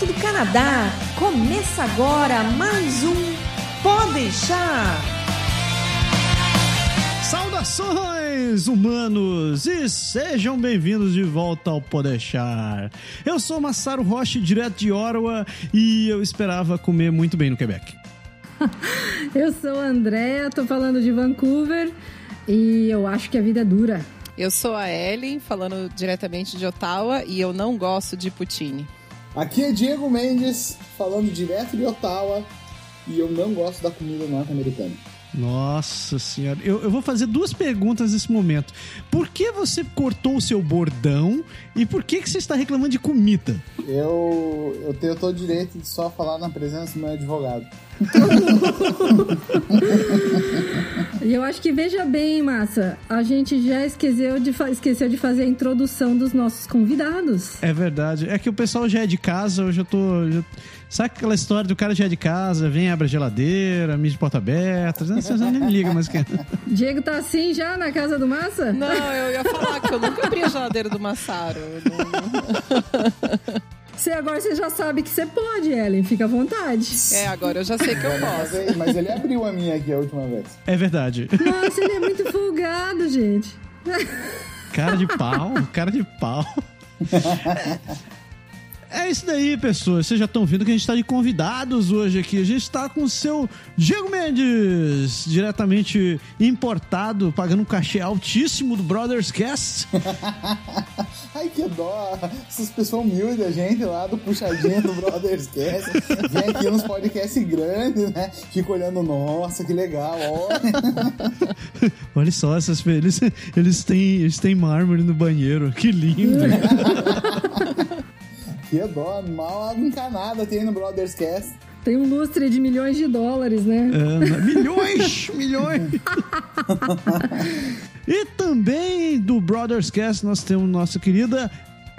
direto do Canadá. Começa agora mais um Pode deixar. Saudações, humanos, e sejam bem-vindos de volta ao Podeixar. Eu sou Massaro Rocha, direto de Ottawa, e eu esperava comer muito bem no Quebec. eu sou a Andrea, tô falando de Vancouver, e eu acho que a vida é dura. Eu sou a Ellen, falando diretamente de Ottawa, e eu não gosto de poutine. Aqui é Diego Mendes, falando direto de Ottawa, e eu não gosto da comida norte-americana. Nossa senhora, eu, eu vou fazer duas perguntas nesse momento. Por que você cortou o seu bordão e por que, que você está reclamando de comida? Eu, eu tenho todo o direito de só falar na presença do meu advogado. E eu acho que veja bem, Massa, a gente já esqueceu de, esqueceu de fazer a introdução dos nossos convidados. É verdade. É que o pessoal já é de casa, eu já tô. Já... Sabe aquela história do cara já é de casa, vem, abre a geladeira, mide porta aberta, você nem me liga mais que. Diego tá assim já na casa do Massa? Não, eu ia falar que eu nunca abri a geladeira do Massaro. Não... Você agora você já sabe que você pode, Ellen. Fica à vontade. É, agora eu já sei que eu posso. Mas, mas ele abriu a minha aqui a última vez. É verdade. Nossa, ele é muito folgado, gente. Cara de pau, cara de pau. É isso daí, pessoas. Vocês já estão vendo que a gente está de convidados hoje aqui. A gente está com o seu Diego Mendes, diretamente importado, pagando um cachê altíssimo do Brothers Cast. Ai, que dó. Essas pessoas humildes, a gente lá do puxadinho do Brothers Cast. Vem aqui nos podcasts grandes, né? Fica olhando, nossa, que legal, olha. olha só, essas, eles, eles, têm, eles têm mármore no banheiro. Que lindo. Que dó, mal encanada tem no Brothers Cast. Tem um lustre de milhões de dólares, né? É, milhões! milhões! e também do Brothers Cast nós temos nossa querida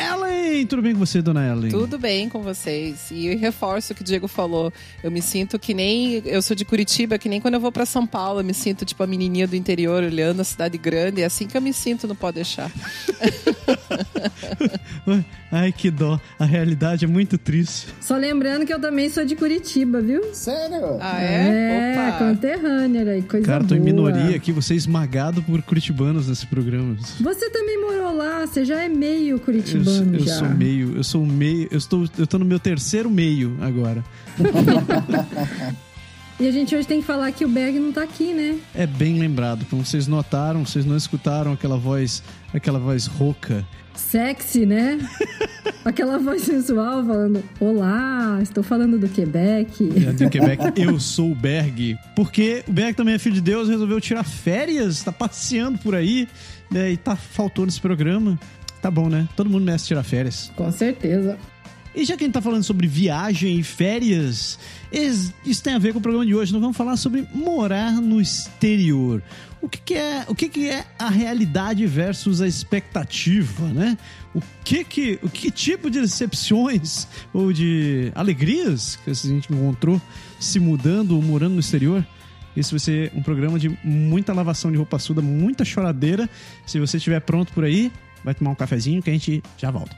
Ellen, tudo bem com você, dona Ellen? Tudo bem com vocês. E reforço o que o Diego falou. Eu me sinto que nem. Eu sou de Curitiba, que nem quando eu vou para São Paulo, eu me sinto tipo a menininha do interior olhando a cidade grande. É assim que eu me sinto, não pode deixar. Ai, que dó. A realidade é muito triste. Só lembrando que eu também sou de Curitiba, viu? Sério? Ah, é? É, Opa. conterrânea aí, coisa Cara, tô boa. em minoria aqui, você é esmagado por curitibanos nesse programa. Você também morou lá, você já é meio curitibano eu, eu já. sou meio, eu sou meio, eu estou, eu tô no meu terceiro meio agora. E a gente hoje tem que falar que o Berg não tá aqui, né? É bem lembrado. Como vocês notaram, vocês não escutaram aquela voz, aquela voz rouca. Sexy, né? aquela voz sensual falando: Olá, estou falando do Quebec. É, do Quebec, eu sou o Berg. Porque o Berg também é filho de Deus, resolveu tirar férias, tá passeando por aí, né, e tá faltou nesse programa. Tá bom, né? Todo mundo merece tirar férias. Com certeza. E já que a gente tá falando sobre viagem e férias, isso tem a ver com o programa de hoje. Nós vamos falar sobre morar no exterior. O que, que é, o que, que é a realidade versus a expectativa, né? O que que, o que tipo de decepções ou de alegrias que a gente encontrou se mudando ou morando no exterior? Esse vai ser um programa de muita lavação de roupa suda, muita choradeira. Se você estiver pronto por aí, vai tomar um cafezinho que a gente já volta.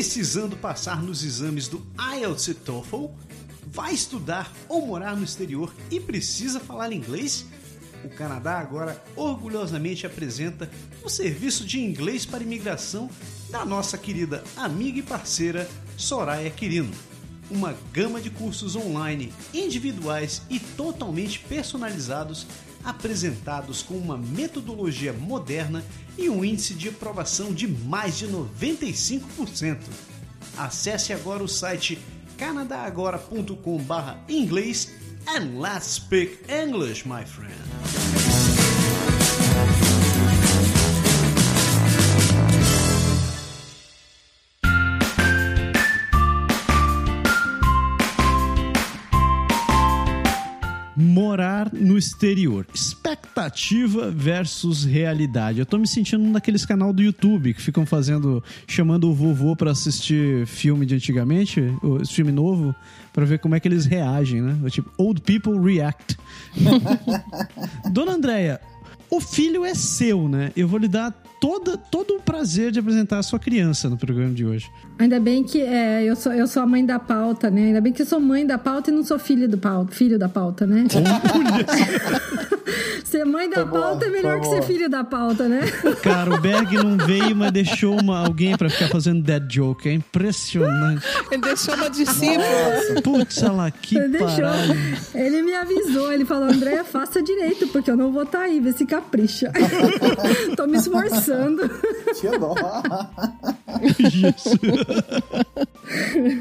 Precisando passar nos exames do IELTS e TOEFL? Vai estudar ou morar no exterior e precisa falar inglês? O Canadá agora orgulhosamente apresenta o serviço de inglês para imigração da nossa querida amiga e parceira Soraya Quirino. Uma gama de cursos online, individuais e totalmente personalizados apresentados com uma metodologia moderna e um índice de aprovação de mais de 95%. Acesse agora o site canadagora.com/inglês and let's speak English, my friend. Exterior. Expectativa versus realidade. Eu tô me sentindo um daqueles canal do YouTube que ficam fazendo, chamando o vovô para assistir filme de antigamente, filme novo, para ver como é que eles reagem, né? Tipo, old people react. Dona Andréia, o filho é seu, né? Eu vou lhe dar toda, todo o prazer de apresentar a sua criança no programa de hoje. Ainda bem que é, eu, sou, eu sou a mãe da pauta, né? Ainda bem que eu sou mãe da pauta e não sou filho, do pauta, filho da pauta, né? ser mãe da Foi pauta boa, é melhor que boa. ser filho da pauta, né? Cara, o Berg não veio, mas deixou uma, alguém pra ficar fazendo dead joke. É impressionante. Ele deixou uma discípula. Putz, olha lá, que Ele parada. Ele me avisou, ele falou, André, faça direito, porque eu não vou estar aí, vê se capricha. Tô me esforçando. Tinha dó. Isso.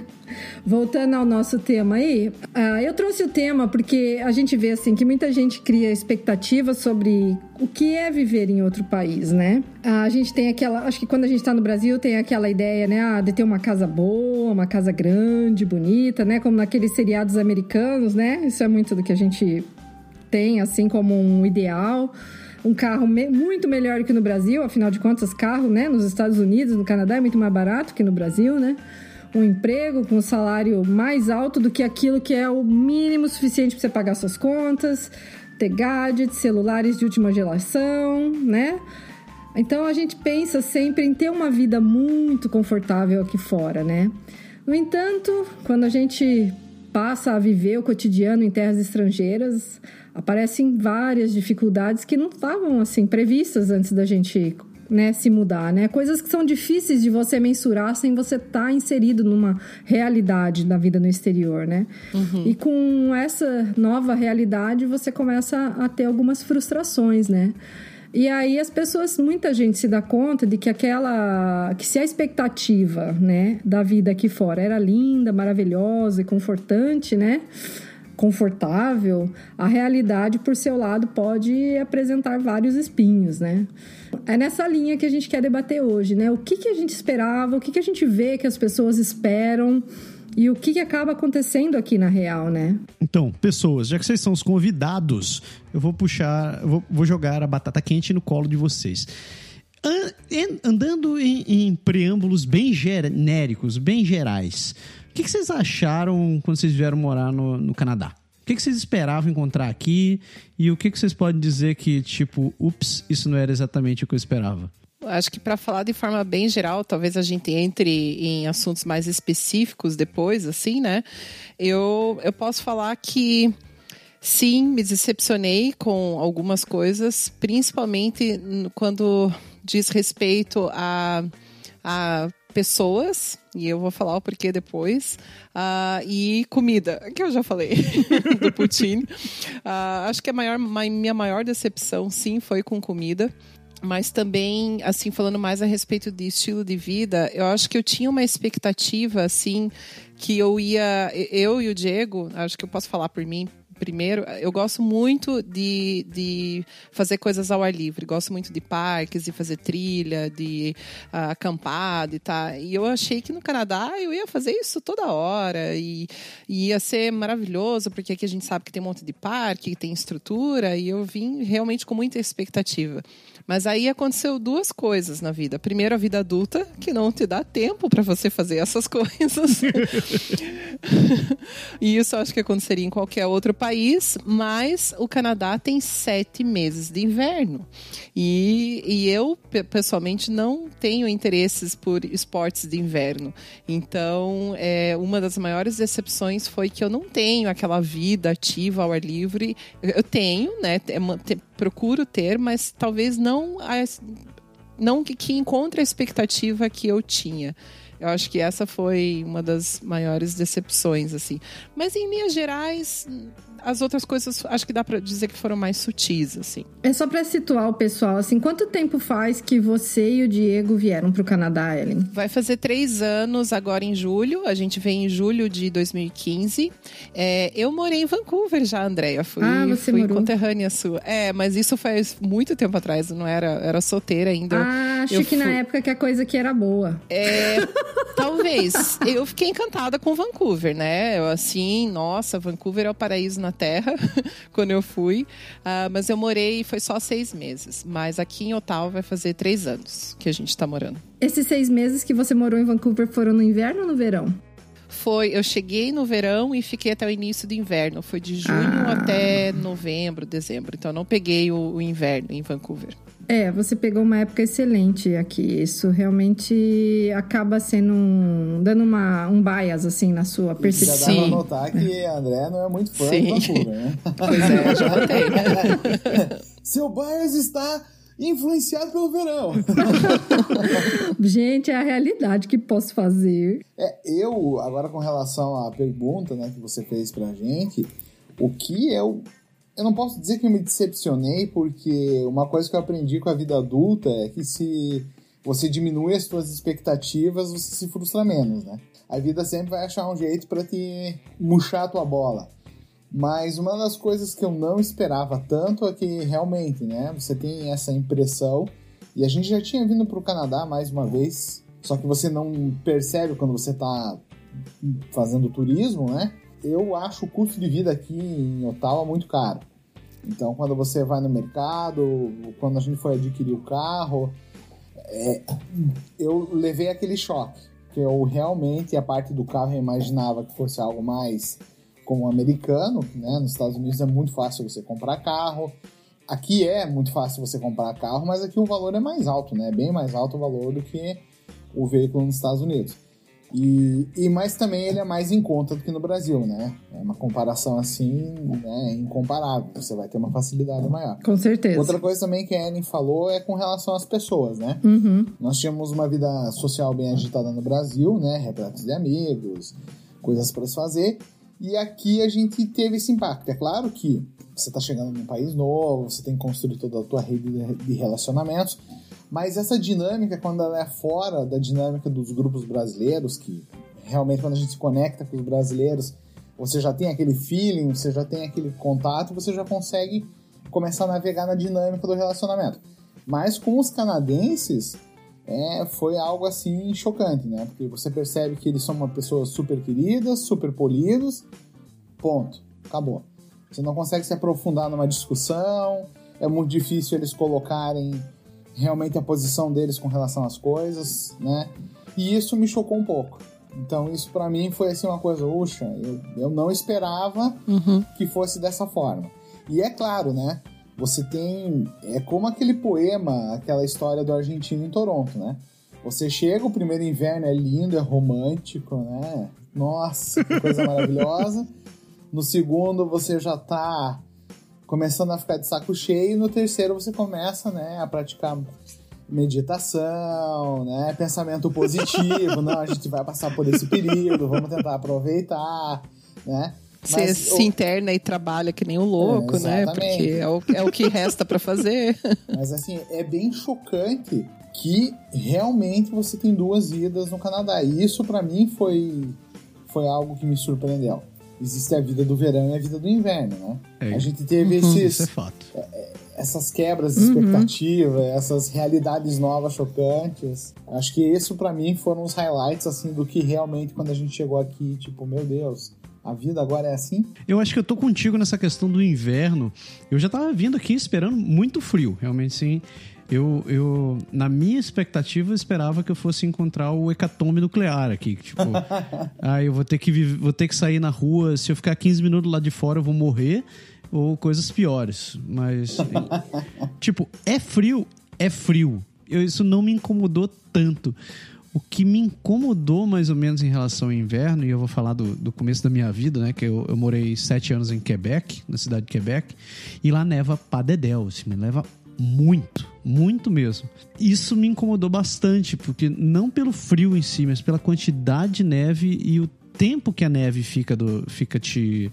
Voltando ao nosso tema aí, ah, eu trouxe o tema porque a gente vê assim que muita gente cria expectativas sobre o que é viver em outro país, né? Ah, A gente tem aquela, acho que quando a gente tá no Brasil tem aquela ideia, né, ah, de ter uma casa boa, uma casa grande, bonita, né, como naqueles seriados americanos, né? Isso é muito do que a gente tem assim como um ideal. Um carro me- muito melhor que no Brasil, afinal de contas, carro, né, nos Estados Unidos, no Canadá é muito mais barato que no Brasil, né? Um emprego com um salário mais alto do que aquilo que é o mínimo suficiente para você pagar suas contas, ter gadgets, celulares de última geração, né? Então a gente pensa sempre em ter uma vida muito confortável aqui fora, né? No entanto, quando a gente passa a viver o cotidiano em terras estrangeiras, aparecem várias dificuldades que não estavam assim previstas antes da gente né, se mudar, né? Coisas que são difíceis de você mensurar sem você estar inserido numa realidade da vida no exterior, né? E com essa nova realidade você começa a ter algumas frustrações, né? E aí as pessoas, muita gente se dá conta de que aquela, que se a expectativa, né, da vida aqui fora era linda, maravilhosa e confortante, né, confortável, a realidade por seu lado pode apresentar vários espinhos, né? É nessa linha que a gente quer debater hoje, né? O que, que a gente esperava, o que, que a gente vê que as pessoas esperam e o que, que acaba acontecendo aqui na real, né? Então, pessoas, já que vocês são os convidados, eu vou puxar, vou, vou jogar a batata quente no colo de vocês. Andando em, em preâmbulos bem genéricos, bem gerais, o que, que vocês acharam quando vocês vieram morar no, no Canadá? O que, que vocês esperavam encontrar aqui? E o que, que vocês podem dizer que, tipo, ups, isso não era exatamente o que eu esperava? Acho que para falar de forma bem geral, talvez a gente entre em assuntos mais específicos depois, assim, né? Eu, eu posso falar que sim, me decepcionei com algumas coisas, principalmente quando diz respeito a, a pessoas, e eu vou falar o porquê depois, ah, e comida, que eu já falei do Putin. Ah, acho que a maior, ma- minha maior decepção, sim, foi com comida mas também, assim, falando mais a respeito de estilo de vida, eu acho que eu tinha uma expectativa, assim, que eu ia. Eu e o Diego, acho que eu posso falar por mim. Primeiro, eu gosto muito de, de fazer coisas ao ar livre. Gosto muito de parques, de fazer trilha, de ah, acampar, tá. E eu achei que no Canadá eu ia fazer isso toda hora e, e ia ser maravilhoso, porque aqui a gente sabe que tem um monte de parque, tem estrutura, e eu vim realmente com muita expectativa. Mas aí aconteceu duas coisas na vida. Primeiro, a vida adulta, que não te dá tempo para você fazer essas coisas. e isso acho que aconteceria em qualquer outro país, mas o Canadá tem sete meses de inverno. E, e eu, pe- pessoalmente, não tenho interesses por esportes de inverno. Então, é, uma das maiores decepções foi que eu não tenho aquela vida ativa ao ar livre. Eu tenho, né? Procuro ter, mas talvez não, as- não que, que encontre a expectativa que eu tinha. Eu acho que essa foi uma das maiores decepções, assim. Mas em linhas gerais, as outras coisas acho que dá pra dizer que foram mais sutis, assim. É só pra situar o pessoal, assim, quanto tempo faz que você e o Diego vieram pro Canadá, Ellen? Vai fazer três anos agora em julho. A gente veio em julho de 2015. É, eu morei em Vancouver já, Andréia. Fui, Ah, você fui morou. conterrânea sua. É, mas isso faz muito tempo atrás. Não era, era solteira ainda. Ah, acho eu que na fui- época que a coisa aqui era boa. É, talvez. Eu fiquei encantada com Vancouver, né? Eu, assim, nossa, Vancouver é o paraíso na Terra, quando eu fui. Ah, mas eu morei, foi só seis meses. Mas aqui em Ottawa vai fazer três anos que a gente tá morando. Esses seis meses que você morou em Vancouver foram no inverno ou no verão? Foi, eu cheguei no verão e fiquei até o início do inverno. Foi de junho Ah. até novembro, dezembro. Então eu não peguei o, o inverno em Vancouver. É, você pegou uma época excelente aqui. Isso realmente acaba sendo um, dando uma, um bias assim na sua Já percepção. dá pra notar que a André não é muito fã Sim. de Vancouver, né? Pois é, já notei. Seu bias está influenciado pelo verão. Gente, é a realidade que posso fazer. É, eu, agora com relação à pergunta né, que você fez pra gente, o que eu. Eu não posso dizer que eu me decepcionei, porque uma coisa que eu aprendi com a vida adulta é que se você diminui as suas expectativas, você se frustra menos, né? A vida sempre vai achar um jeito pra te murchar a tua bola. Mas uma das coisas que eu não esperava tanto é que realmente, né, você tem essa impressão, e a gente já tinha vindo pro Canadá mais uma vez, só que você não percebe quando você tá fazendo turismo, né? Eu acho o custo de vida aqui em Ottawa muito caro. Então, quando você vai no mercado, quando a gente foi adquirir o carro, é, eu levei aquele choque. Que eu realmente, a parte do carro, eu imaginava que fosse algo mais como americano, né? Nos Estados Unidos é muito fácil você comprar carro. Aqui é muito fácil você comprar carro, mas aqui o valor é mais alto, né? Bem mais alto o valor do que o veículo nos Estados Unidos. E, e mas também ele é mais em conta do que no Brasil, né? É uma comparação assim, né, incomparável. Você vai ter uma facilidade maior. Com certeza. Outra coisa também que a Ellen falou é com relação às pessoas, né? Uhum. Nós tínhamos uma vida social bem agitada no Brasil, né? Repletos de amigos, coisas para se fazer. E aqui a gente teve esse impacto. É claro que você está chegando num país novo, você tem que construir toda a tua rede de- de relacionamentos, mas essa dinâmica, quando ela é fora da dinâmica dos grupos brasileiros, que realmente quando a gente se conecta com os brasileiros, você já tem aquele feeling, você já tem aquele contato, você já consegue começar a navegar na dinâmica do relacionamento. Mas com os canadenses, é, foi algo assim chocante, né? Porque você percebe que eles são uma pessoa super queridas, super polidos, ponto, acabou. Você não consegue se aprofundar numa discussão, é muito difícil eles colocarem realmente a posição deles com relação às coisas, né? E isso me chocou um pouco. Então isso pra mim foi assim uma coisa, uxa, eu, eu não esperava Uhum. que fosse dessa forma. E é claro, né? Você tem. É como aquele poema, aquela história do argentino em Toronto, né? Você chega, o primeiro inverno é lindo, é romântico, né? Nossa, que coisa maravilhosa. No segundo, você já tá começando a ficar de saco cheio. E no terceiro, você começa, né, a praticar meditação, né? Pensamento positivo. Não, a gente vai passar por esse período, vamos tentar aproveitar, né? Você Mas se interna e trabalha que nem um louco, É, né? exatamente. Porque é o, é o que resta pra fazer. Mas assim, é bem chocante que realmente você tem duas vidas no Canadá. E isso pra mim foi, foi algo que me surpreendeu. Existe a vida do verão e a vida do inverno, né? É. A gente teve Isso é esses, fato. essas quebras de Uhum. expectativa, essas realidades novas chocantes. Acho que isso pra mim foram os highlights assim do que realmente quando a gente chegou aqui, tipo, meu Deus, a vida agora é assim? Eu acho que eu tô contigo nessa questão do inverno. Eu já tava vindo aqui esperando muito frio, realmente sim. Eu, eu, na minha expectativa, eu esperava que eu fosse encontrar o hecatombe nuclear aqui. Tipo, ah, eu vou ter, que viver- vou ter que sair na rua. Se eu ficar 15 minutos lá de fora, eu vou morrer. Ou coisas piores. Mas, tipo, é frio, é frio. Eu- isso não me incomodou tanto. O que me incomodou mais ou menos em relação ao inverno, e eu vou falar do, do começo da minha vida, né? Que eu, eu morei sete anos em Quebec, na cidade de Quebec, e lá neva pra dedéu, assim, me leva muito, muito mesmo. Isso me incomodou bastante, porque não pelo frio em si, mas pela quantidade de neve e o tempo que a neve fica, do, fica te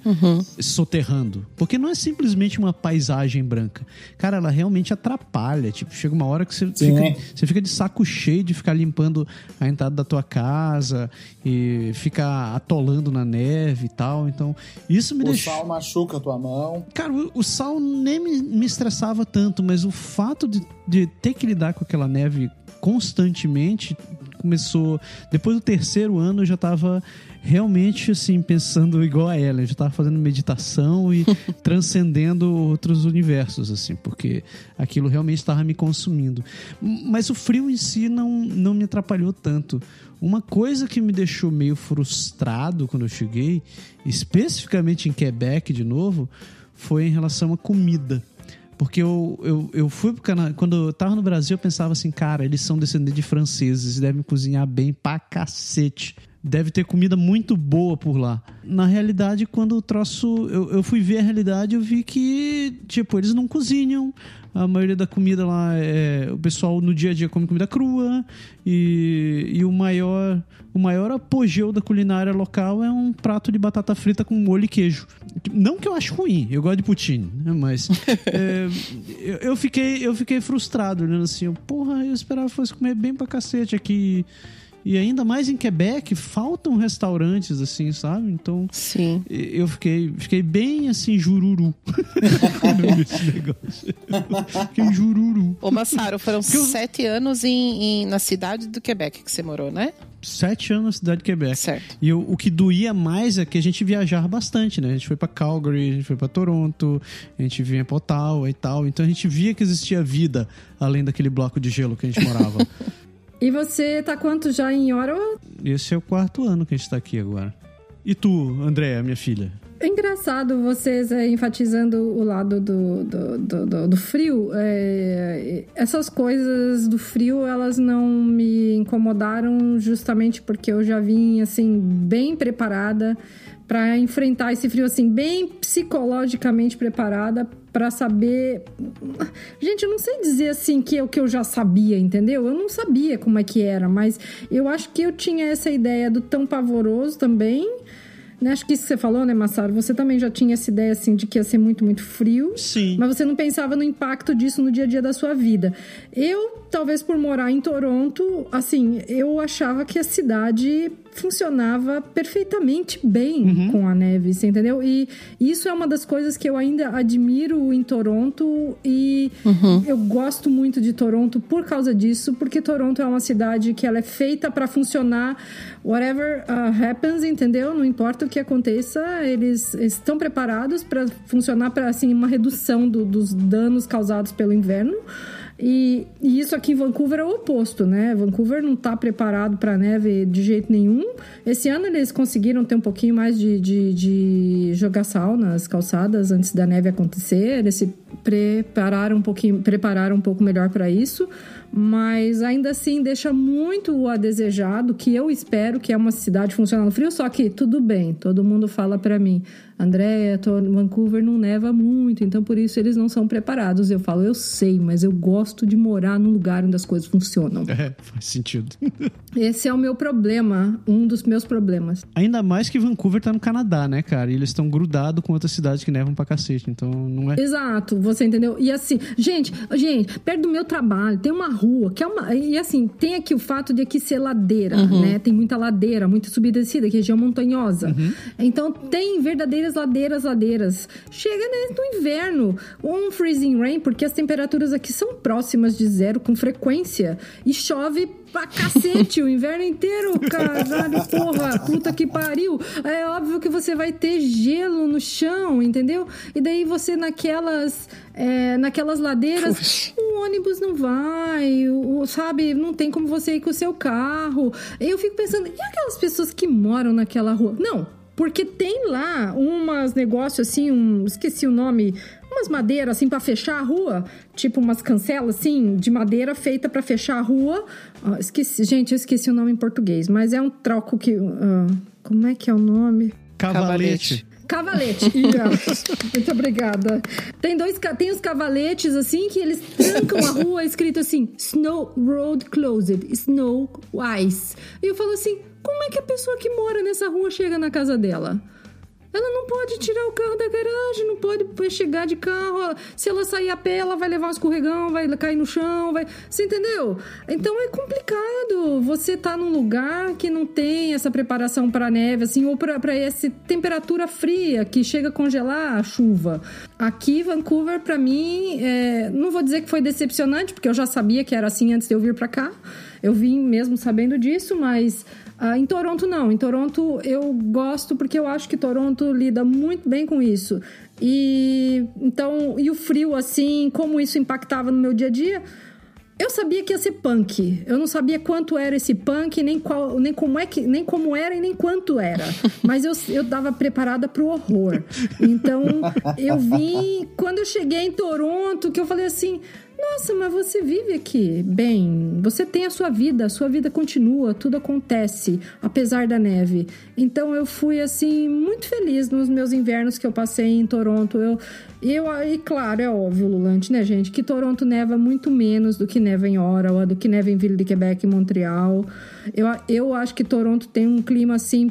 soterrando. Porque não é simplesmente uma paisagem branca. Cara, ela realmente atrapalha. Tipo, chega uma hora que você fica, você fica de saco cheio de ficar limpando a entrada da tua casa e ficar atolando na neve e tal. Então, isso me O deixou. sal machuca a tua mão. Cara, o, o sal nem me, me estressava tanto, mas o fato de, de ter que lidar com aquela neve constantemente começou. Depois do terceiro ano eu já tava realmente assim pensando igual a ela, eu já tava fazendo meditação e transcendendo outros universos assim, porque aquilo realmente estava me consumindo. Mas o frio em si não, não me atrapalhou tanto. Uma coisa que me deixou meio frustrado quando eu cheguei, especificamente em Quebec de novo, foi em relação à comida. Porque eu, eu, eu fui pro Canadá. Quando eu tava no Brasil, eu pensava assim, cara, eles são descendentes de franceses, devem cozinhar bem pra cacete. Deve ter comida muito boa por lá. Na realidade, quando o troço. Eu, eu fui ver a realidade, eu vi que, tipo, eles não cozinham. A maioria da comida lá é. O pessoal no dia a dia come comida crua. E, e o maior. O maior apogeu da culinária local é um prato de batata frita com molho e queijo. Não que eu acho ruim, eu gosto de poutine, né? mas é, eu, eu, fiquei, eu fiquei frustrado, olhando assim, porra, eu esperava que fosse comer bem pra cacete aqui. E ainda mais em Quebec, faltam restaurantes, assim, sabe? Então. Sim. Eu fiquei, fiquei bem assim, jururu. fiquei jururu. Ô, Massaro, foram eu... sete anos em, em, na cidade do Quebec que você morou, né? Sete anos na cidade de Quebec. Certo. E eu, o que doía mais é que a gente viajava bastante, né? A gente foi para Calgary, a gente foi para Toronto, a gente vinha pra Ottawa e tal. Então a gente via que existia vida além daquele bloco de gelo que a gente morava. E você tá quanto já em Ottawa? Esse é o quarto ano que a gente tá aqui agora. E tu, Andréa, minha filha? É engraçado vocês é, enfatizando o lado do, do, do, do, do frio. É, essas coisas do frio, elas não me incomodaram justamente porque eu já vim, assim, bem preparada para enfrentar esse frio, assim, bem psicologicamente preparada para saber. Gente, eu não sei dizer assim que é o que eu já sabia, entendeu? Eu não sabia como é que era, mas eu acho que eu tinha essa ideia do tão pavoroso também. Né? Acho que isso que você falou, né, Massaro? Você também já tinha essa ideia, assim, de que ia ser muito, muito frio. Sim. Mas você não pensava no impacto disso no dia a dia da sua vida. Eu, talvez por morar em Toronto, assim, eu achava que a cidade funcionava perfeitamente bem uhum. com a neve, você entendeu? E isso é uma das coisas que eu ainda admiro em Toronto e uhum. eu gosto muito de Toronto por causa disso, porque Toronto é uma cidade que ela é feita para funcionar whatever uh, happens, entendeu? Não importa o que aconteça, eles estão preparados para funcionar para assim uma redução do, dos danos causados pelo inverno. E, e, isso aqui em Vancouver é o oposto, né? Vancouver não está preparado para neve de jeito nenhum. Esse ano eles conseguiram ter um pouquinho mais de, de, de jogar sal nas calçadas antes da neve acontecer. Eles se prepararam um pouquinho, prepararam um pouco melhor para isso mas ainda assim deixa muito a desejar do que eu espero que é uma cidade funcionando frio, só que tudo bem, todo mundo fala para mim, Andréia, Vancouver não neva muito, então por isso eles não são preparados. Eu falo, eu sei, mas eu gosto de morar num lugar onde as coisas funcionam. É, faz sentido. Esse é o meu problema, um dos meus problemas. Ainda mais que Vancouver tá no Canadá, né, cara? E eles estão grudados com outras cidades que nevam pra cacete, então não é... Exato, você entendeu? E assim, gente, gente, perto do meu trabalho tem uma rua que é uma... E assim, tem aqui o fato de aqui ser ladeira, uhum. né? Tem muita ladeira, muita subida e descida, que é região montanhosa. Uhum. Então tem verdadeiras ladeiras, ladeiras, ladeiras. Chega né, no inverno, um freezing rain, porque as temperaturas aqui são próximas de zero com frequência. E chove pra cacete o inverno inteiro, caralho, porra, puta que pariu. É óbvio que você vai ter gelo no chão, entendeu? E daí você naquelas, é, naquelas ladeiras, Puxa. o ônibus não vai, o, sabe? Não tem como você ir com o seu carro. Eu fico pensando, e aquelas pessoas que moram naquela rua? Não, porque tem lá umas negócios assim, um, esqueci o nome, umas madeiras assim para fechar a rua, tipo umas cancelas assim de madeira feita para fechar a rua. Uh, esqueci, gente, eu esqueci o nome em português, mas é um troco que uh, como é que é o nome? Cavalete. Cavalete. Muito obrigada. Tem dois, tem os cavaletes assim que eles trancam a rua escrito assim: Snow Road Closed, Snow Ice. E eu falo assim: como é que a pessoa que mora nessa rua chega na casa dela? Ela não pode tirar o carro da garagem, não pode chegar de carro. Se ela sair a pé, ela vai levar um escorregão, vai cair no chão, vai. Você entendeu? Então é complicado. Você tá num lugar que não tem essa preparação para neve, assim, ou para essa temperatura fria que chega a congelar a chuva. Aqui, Vancouver, para mim, é... não vou dizer que foi decepcionante, porque eu já sabia que era assim antes de eu vir para cá. Eu vim mesmo sabendo disso, mas Uh, em Toronto, não. Em Toronto, eu gosto porque eu acho que Toronto lida muito bem com isso. E então, e o frio, assim, como isso impactava no meu dia a dia. Eu sabia que ia ser punk. Eu não sabia quanto era esse punk, nem, qual, nem como é que, nem como era e nem quanto era. Mas eu, eu dava preparada pro horror. Então, eu vim quando eu cheguei em Toronto, que eu falei assim: nossa, mas você vive aqui bem, você tem a sua vida, a sua vida continua, tudo acontece, apesar da neve. Então eu fui assim muito feliz nos meus invernos que eu passei em Toronto. Eu, eu e claro, é óbvio, Lulante, né, gente, que Toronto neva muito menos do que neva em Ottawa, do que neva em Ville de Quebec e Montreal. Eu, eu acho que Toronto tem um clima assim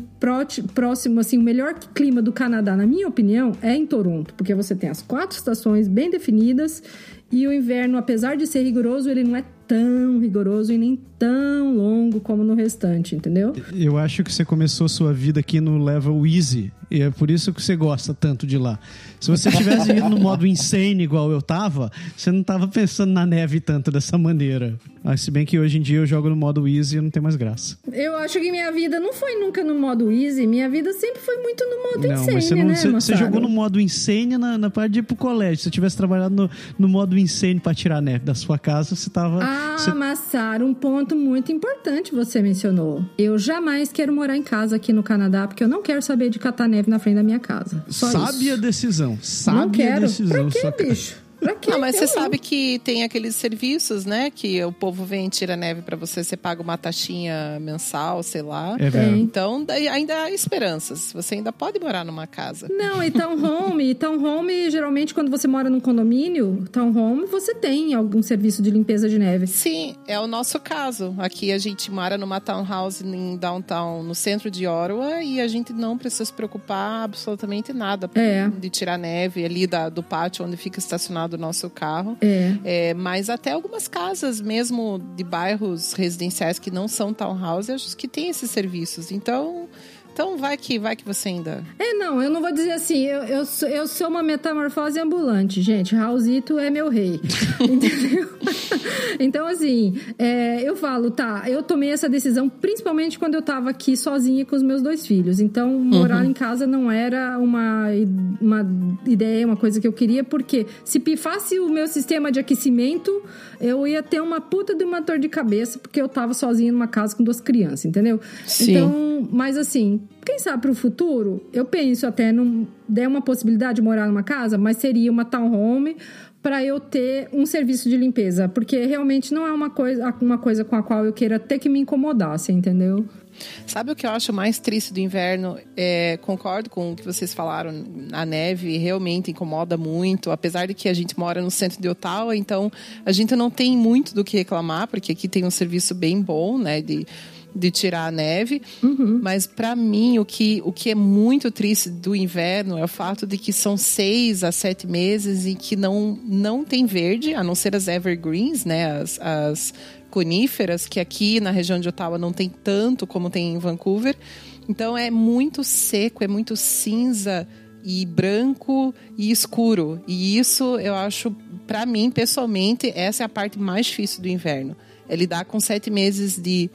próximo, assim, o melhor clima do Canadá, na minha opinião, é em Toronto, porque você tem as quatro estações bem definidas e o inverno, apesar de ser rigoroso, ele não é tão rigoroso e nem tão longo como no restante, entendeu? Eu acho que você começou sua vida aqui no level easy e é por isso que você gosta tanto de lá. Se você tivesse ido no modo insane igual eu tava, você não tava pensando na neve tanto dessa maneira. Mas se bem que hoje em dia eu jogo no modo easy e não tem mais graça. Eu acho que minha vida não foi nunca no modo easy, minha vida sempre foi muito no modo não, insane, mas você não, né, você, jogou no modo insane na, na parte de ir pro colégio. Se você tivesse trabalhado no, no modo insane para tirar neve da sua casa, você tava... Ah, você... Massara, um ponto muito importante você mencionou. Eu jamais quero morar em casa aqui no Canadá, porque eu não quero saber de catar neve na frente da minha casa. Só Sabe isso. a decisão. Sabe não quero. a decisão. Pra quê, bicho? Pra quê? Não, mas você sabe que tem aqueles serviços, né? Que o povo vem e tira neve para você, você paga uma taxinha mensal, sei lá. É verdade. Então, ainda há esperanças. Você ainda pode morar numa casa. Não, e townhome, townhome, geralmente quando você mora num condomínio, townhome, você tem algum serviço de limpeza de neve. Sim, é o nosso caso. Aqui a gente mora numa townhouse em downtown, no centro de Ottawa, e a gente não precisa se preocupar absolutamente nada é. de tirar neve ali da, do pátio onde fica estacionado do nosso carro. É. é. mas até algumas casas, mesmo de bairros residenciais que não são townhouses, que tem esses serviços. Então, então vai que vai que você ainda. É, não, eu não vou dizer assim, eu, eu, sou, eu sou uma metamorfose ambulante, gente. Raulzito é meu rei. entendeu? então, assim, é, eu falo, tá, eu tomei essa decisão principalmente quando eu tava aqui sozinha com os meus dois filhos. Então, morar uhum. em casa não era uma, uma ideia, uma coisa que eu queria, porque se pifasse o meu sistema de aquecimento, eu ia ter uma puta de uma dor de cabeça, porque eu tava sozinha numa casa com duas crianças, entendeu? Sim. Então, mas assim, quem sabe para o futuro, eu penso até não der uma possibilidade de morar numa casa, mas seria uma townhome para eu ter um serviço de limpeza, porque realmente não é uma coisa, uma coisa com a qual eu queira ter que me incomodar, você entendeu? Sabe o que eu acho mais triste do inverno? É, concordo com o que vocês falaram. A neve realmente incomoda muito, apesar de que a gente mora no centro de Ottawa, então a gente não tem muito do que reclamar, porque aqui tem um serviço bem bom, né? De de tirar a neve. Uhum. Mas para mim, o que, o que é muito triste do inverno é o fato de que são seis a sete meses em que não, não tem verde, a não ser as evergreens, né? As, as coníferas, que aqui na região de Ottawa não tem tanto como tem em Vancouver. Então é muito seco, é muito cinza e branco e escuro. E isso eu acho, para mim pessoalmente, essa é a parte mais difícil do inverno. É lidar com sete meses de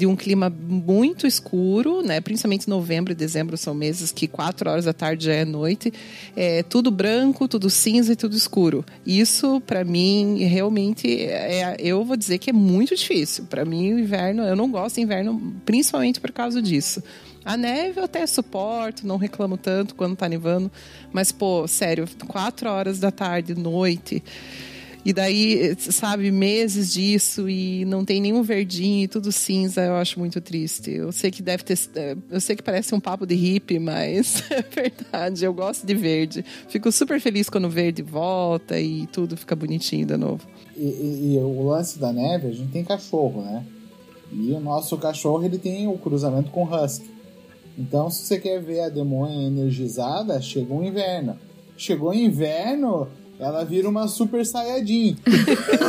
de um clima muito escuro, né? Principalmente novembro e dezembro são meses que quatro horas da tarde já é noite. É tudo branco, tudo cinza e tudo escuro. Isso, para mim, realmente, é, eu vou dizer que é muito difícil. Para mim, o inverno, eu não gosto de inverno, principalmente por causa disso. A neve eu até suporto, não reclamo tanto quando tá nevando. Mas, pô, sério, quatro horas da tarde, noite. E daí, sabe, meses disso e não tem nenhum verdinho e tudo cinza, eu acho muito triste. Eu sei que deve ter. Eu sei que parece um papo de hippie, mas é verdade, eu gosto de verde. Fico super feliz quando o verde volta e tudo fica bonitinho de novo. E, e, e o lance da neve, a gente tem cachorro, né? E o nosso cachorro ele tem o cruzamento com husky. Então, se você quer ver a demônia energizada, chegou o inverno. Chegou o inverno, ela vira uma super saiyajin.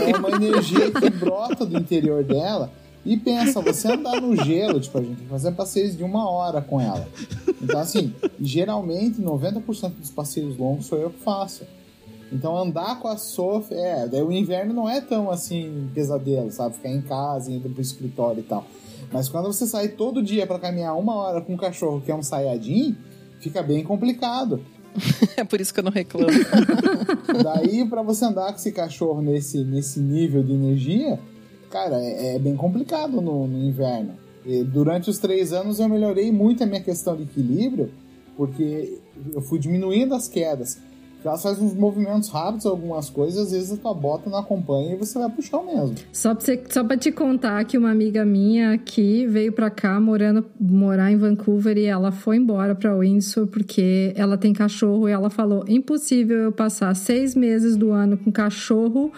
é uma energia que brota do interior dela. E pensa, você andar no gelo, tipo, a gente tem que fazer passeios de uma hora com ela. Então, assim, geralmente 90% dos passeios longos sou eu que faço. Então andar com a Sophie, é, daí o inverno não é tão assim pesadelo, sabe? Ficar em casa, indo pro escritório e tal. Mas quando você sai todo dia para caminhar uma hora com um cachorro que é um saiadinho, fica bem complicado. é por isso que eu não reclamo. Daí, para você andar com esse cachorro nesse, nesse nível de energia, cara, é, é bem complicado no, no inverno. E durante os três anos eu melhorei muito a minha questão de equilíbrio, porque eu fui diminuindo as quedas ela faz uns movimentos rápidos, algumas coisas, às vezes a tua bota não acompanha e você vai pro chão mesmo. Só pra, você, só pra te contar que uma amiga minha aqui veio pra cá morando, morar em Vancouver e ela foi embora pra Windsor porque ela tem cachorro e ela falou: impossível eu passar seis meses do ano com cachorro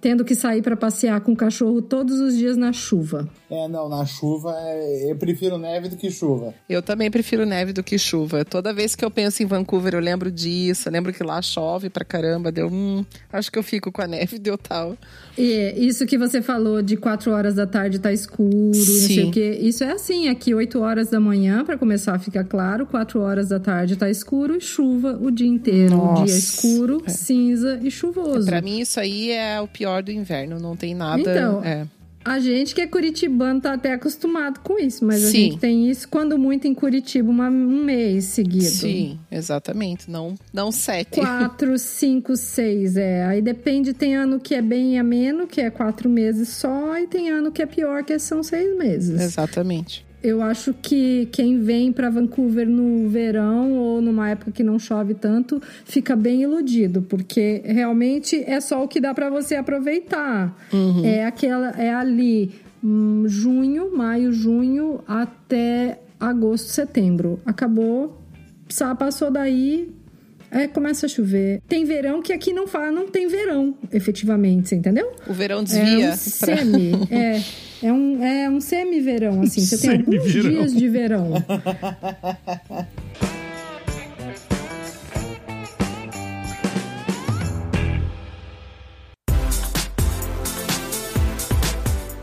tendo que sair para passear com o cachorro todos os dias na chuva. É, não, na chuva é, eu prefiro neve do que chuva. Eu também prefiro neve do que chuva. Toda vez que eu penso em Vancouver, eu lembro disso. Eu lembro que lá chove pra caramba. Deu, hum, acho que eu fico com a neve, deu tal. E isso que você falou de 4 horas da tarde tá escuro, Sim. não sei o quê. Isso é assim, aqui 8 horas da manhã, para começar a ficar claro, 4 horas da tarde tá escuro e chuva o dia inteiro. Nossa. O dia escuro, é. cinza e chuvoso. Para mim isso aí é o pior do inverno, não tem nada. Então, é. A gente que é curitibano tá até acostumado com isso, mas Sim. a gente tem isso quando muito em Curitiba, uma, um mês seguido. Sim, exatamente. Não, não sete. Quatro, cinco, seis, é. Aí depende, tem ano que é bem ameno, que é quatro meses só, e tem ano que é pior, que são seis meses. Exatamente eu acho que quem vem para Vancouver no verão ou numa época que não chove tanto fica bem iludido, porque realmente é só o que dá para você aproveitar. Uhum. É aquela, é ali hum, junho, maio, junho até agosto, setembro. Acabou, passou daí, é, começa a chover. Tem verão que aqui não fala, não tem verão, efetivamente, entendeu? O verão desvia. É um semi, é. É um, é um semi-verão, assim. Você tem alguns dias de verão.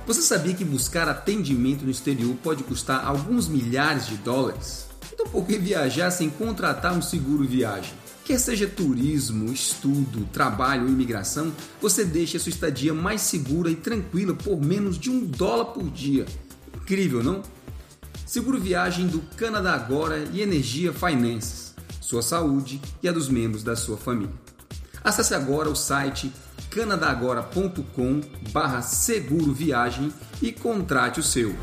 Você sabia que buscar atendimento no exterior pode custar alguns milhares de dólares? Então por que viajar sem contratar um seguro viagem? Quer seja turismo, estudo, trabalho ou imigração, você deixa a sua estadia mais segura e tranquila por menos de um dólar por dia. Incrível, não? Seguro viagem do Canadá Agora e Energia Finances, sua saúde e a dos membros da sua família. Acesse agora o site canadagora.com barra seguro viagem e contrate o seu.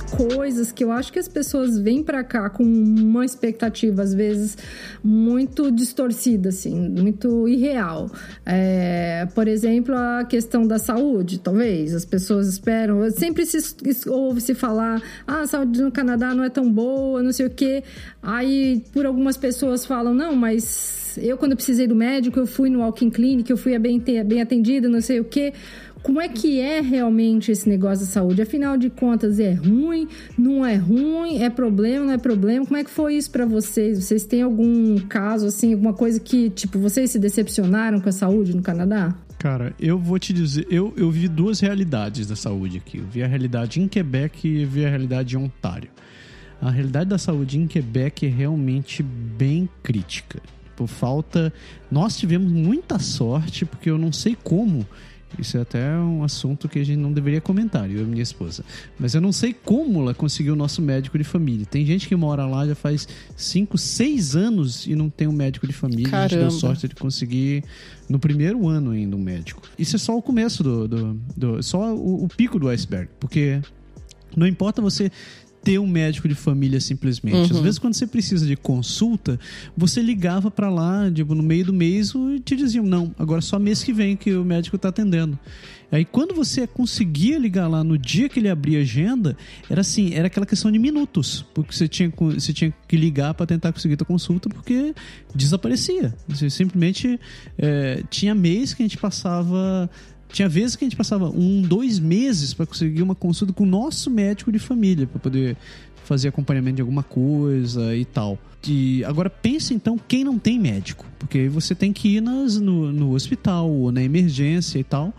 Coisas que eu acho que as pessoas vêm para cá com uma expectativa, às vezes, muito distorcida, assim, muito irreal. É, por exemplo, a questão da saúde, talvez. As pessoas esperam. Sempre se ouve-se falar: ah, a saúde no Canadá não é tão boa, não sei o quê. Aí, por algumas pessoas falam: não, mas eu, quando precisei do médico, eu fui no walking clinic, eu fui bem, bem atendida, não sei o quê. Como é que é realmente esse negócio da saúde? Afinal de contas, é ruim? Não é ruim? É problema? Não é problema? Como é que foi isso para vocês? Vocês têm algum caso, assim, alguma coisa que, tipo, vocês se decepcionaram com a saúde no Canadá? Cara, eu vou te dizer, eu, eu vi duas realidades da saúde aqui. Eu vi a realidade em Quebec e vi a realidade em Ontário. A realidade da saúde em Quebec é realmente bem crítica. Por falta. Nós tivemos muita sorte, porque eu não sei como isso é até um assunto que a gente não deveria comentar, eu e minha esposa. Mas eu não sei como ela conseguiu o nosso médico de família. Tem gente que mora lá já faz 5, 6 anos e não tem um médico de família. Caramba. A gente deu sorte de conseguir no primeiro ano ainda um médico. Isso é só o começo do. do, do só o, o pico do iceberg. Porque não importa você ter um médico de família simplesmente. Às vezes, quando você precisa de consulta, você ligava para lá, tipo, no meio do mês e te diziam: não, agora só mês que vem que o médico tá atendendo. Aí quando você conseguia ligar lá no dia que ele abria a agenda, era assim, era aquela questão de minutos, porque você tinha, você tinha que ligar para tentar conseguir a consulta, porque desaparecia. Você simplesmente é, tinha mês que a gente passava tinha vezes que a gente passava um, dois meses para conseguir uma consulta com o nosso médico de família, para poder fazer acompanhamento de alguma coisa e tal. E agora pense então quem não tem médico, porque aí você tem que ir nas, no, no hospital ou na emergência e tal.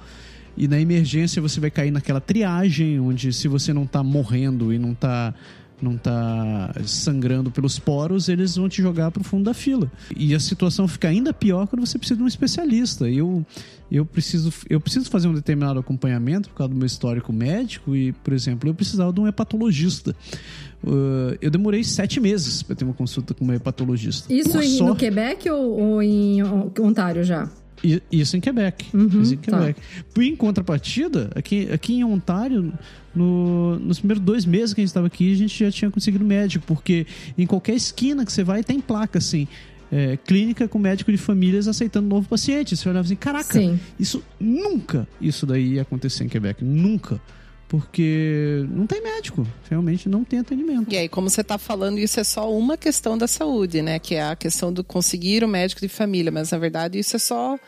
E na emergência você vai cair naquela triagem, onde se você não tá morrendo e não tá não tá sangrando pelos poros, eles vão te jogar pro fundo da fila. E a situação fica ainda pior quando você precisa de um especialista. Eu eu preciso eu preciso fazer um determinado acompanhamento por causa do meu histórico médico e, por exemplo, eu precisava de um hepatologista. Uh, eu demorei sete meses para ter uma consulta com um hepatologista. Isso em, no Quebec ou, ou em Ontário já? Isso em Quebec. Uhum, isso em tá. Quebec. Tá. Em contrapartida, aqui, aqui em Ontário, no, nos primeiros dois meses que a gente estava aqui, a gente já tinha conseguido médico, porque em qualquer esquina que você vai tem placa assim. É, clínica com médico de famílias aceitando novo paciente. Você olhava assim, caraca, Sim. isso nunca isso daí ia acontecer em Quebec. Nunca porque não tem médico, realmente não tem atendimento. E aí, como você está falando, isso é só uma questão da saúde, né? Que é a questão do conseguir o médico de família, mas na verdade isso é só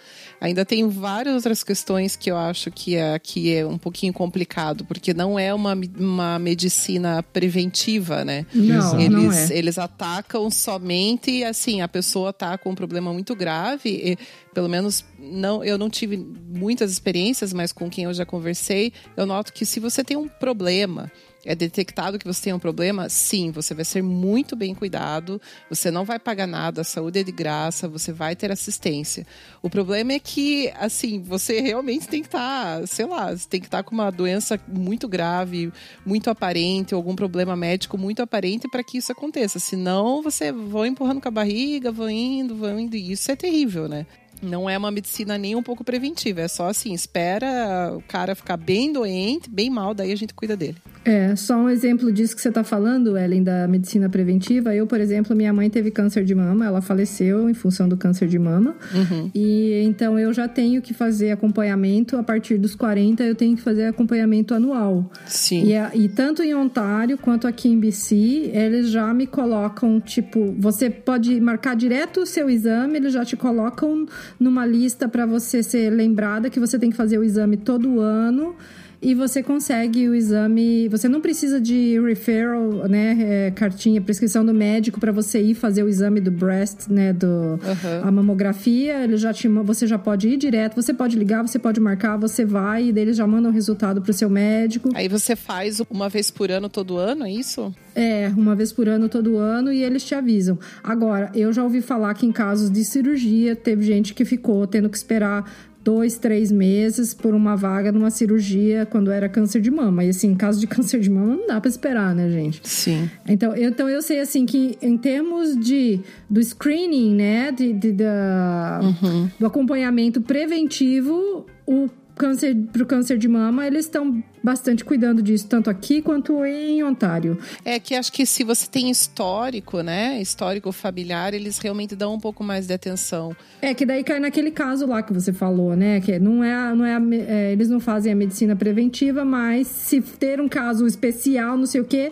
Ainda tem várias outras questões que eu acho que é, que é um pouquinho complicado, porque não é uma, uma medicina preventiva, né? Não, eles, não é. eles atacam somente, assim, a pessoa tá com um problema muito grave, e, pelo menos não, eu não tive muitas experiências, mas com quem eu já conversei, eu noto que se você tem um problema é detectado que você tem um problema, sim, você vai ser muito bem cuidado, você não vai pagar nada, a saúde é de graça, você vai ter assistência. O problema é que, assim, você realmente tem que estar, tá, sei lá, tem que estar tá com uma doença muito grave, muito aparente, algum problema médico muito aparente para que isso aconteça. Senão, você vai empurrando com a barriga, vai indo, vai indo, e isso é terrível, né? Não é uma medicina nem um pouco preventiva, é só assim, espera o cara ficar bem doente, bem mal, daí a gente cuida dele. É, só um exemplo disso que você está falando, Ellen, da medicina preventiva. Eu, por exemplo, minha mãe teve câncer de mama, ela faleceu em função do câncer de mama. Uhum. E então eu já tenho que fazer acompanhamento a partir dos 40, eu tenho que fazer acompanhamento anual. Sim. E, e tanto em Ontário quanto aqui em BC, eles já me colocam, tipo, você pode marcar direto o seu exame, eles já te colocam numa lista para você ser lembrada que você tem que fazer o exame todo ano e você consegue o exame. Você não precisa de referral, né? É, cartinha, prescrição do médico para você ir fazer o exame do breast, né? Do, uhum. A mamografia. Ele já te, você já pode ir direto, você pode ligar, você pode marcar, você vai e eles já mandam o resultado pro seu médico. Aí você faz uma vez por ano, todo ano, é isso? É, uma vez por ano, todo ano, e eles te avisam. Agora, eu já ouvi falar que em casos de cirurgia, teve gente que ficou tendo que esperar dois, três meses por uma vaga numa cirurgia quando era câncer de mama. E assim, em caso de câncer de mama, não dá para esperar, né, gente? Sim. Então eu, então eu sei assim que em termos de do screening, né, de, de da, uhum. do acompanhamento preventivo, o câncer para o câncer de mama, eles estão bastante cuidando disso, tanto aqui quanto em Ontário. É que acho que se você tem histórico, né, histórico familiar, eles realmente dão um pouco mais de atenção. É que daí cai naquele caso lá que você falou, né, que não é, não é, é eles não fazem a medicina preventiva, mas se ter um caso especial, não sei o quê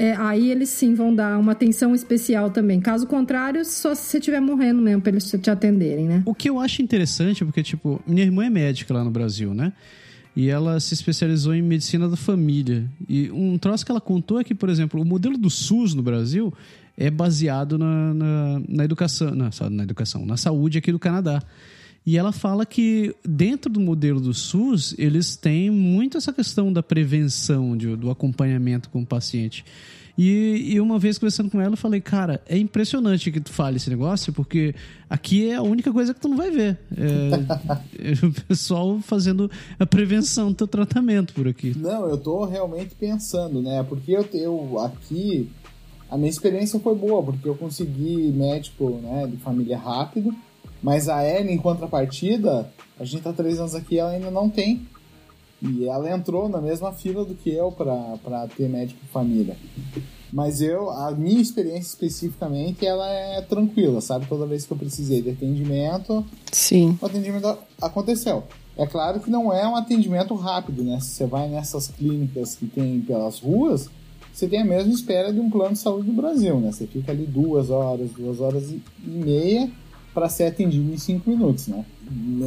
é, aí eles sim vão dar uma atenção especial também. Caso contrário, só se você estiver morrendo mesmo pra eles te atenderem, né? O que eu acho interessante, porque, tipo, minha irmã é médica lá no Brasil, né? E ela se especializou em medicina da família. E um troço que ela contou é que, por exemplo, o modelo do SUS no Brasil é baseado na, na, na educação, na, na educação, na saúde aqui do Canadá. E ela fala que dentro do modelo do SUS, eles têm muito essa questão da prevenção, de, do acompanhamento com o paciente. E, e, uma vez conversando com ela, eu falei, cara, é impressionante que tu fale esse negócio, porque aqui é a única coisa que tu não vai ver. É, é o pessoal fazendo a prevenção do teu tratamento por aqui. Não, eu tô realmente pensando, né? Porque eu, eu aqui, a minha experiência foi boa, porque eu consegui médico né, de família rápido mas a Ellen, em contrapartida, a gente tá três anos aqui ela ainda não tem. E ela entrou na mesma fila do que eu para ter médico família. Mas eu, a minha experiência especificamente, ela é tranquila, sabe? Toda vez que eu precisei de atendimento, Sim. o atendimento aconteceu. É claro que não é um atendimento rápido, né? Se você vai nessas clínicas que tem pelas ruas, você tem a mesma espera de um plano de saúde do Brasil, né? Você fica ali duas horas, duas horas e meia para ser atendido em cinco minutos, né?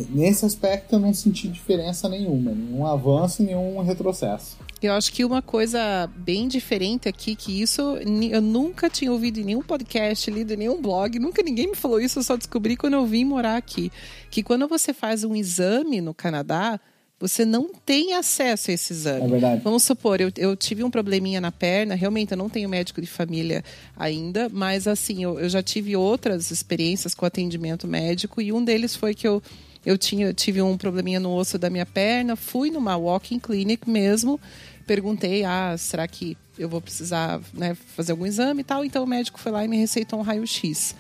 Nesse aspecto eu não senti diferença nenhuma, nenhum avanço, nenhum retrocesso. Eu acho que uma coisa bem diferente aqui, que isso eu nunca tinha ouvido em nenhum podcast, lido em nenhum blog, nunca ninguém me falou isso, eu só descobri quando eu vim morar aqui. Que quando você faz um exame no Canadá, você não tem acesso a esse exame. É verdade. Vamos supor, eu, eu tive um probleminha na perna, realmente eu não tenho médico de família ainda, mas assim, eu, eu já tive outras experiências com atendimento médico e um deles foi que eu eu tinha, eu tive um probleminha no osso da minha perna, fui numa walking clinic mesmo, perguntei, ah, será que eu vou precisar né, fazer algum exame e tal? Então o médico foi lá e me receitou um raio-x.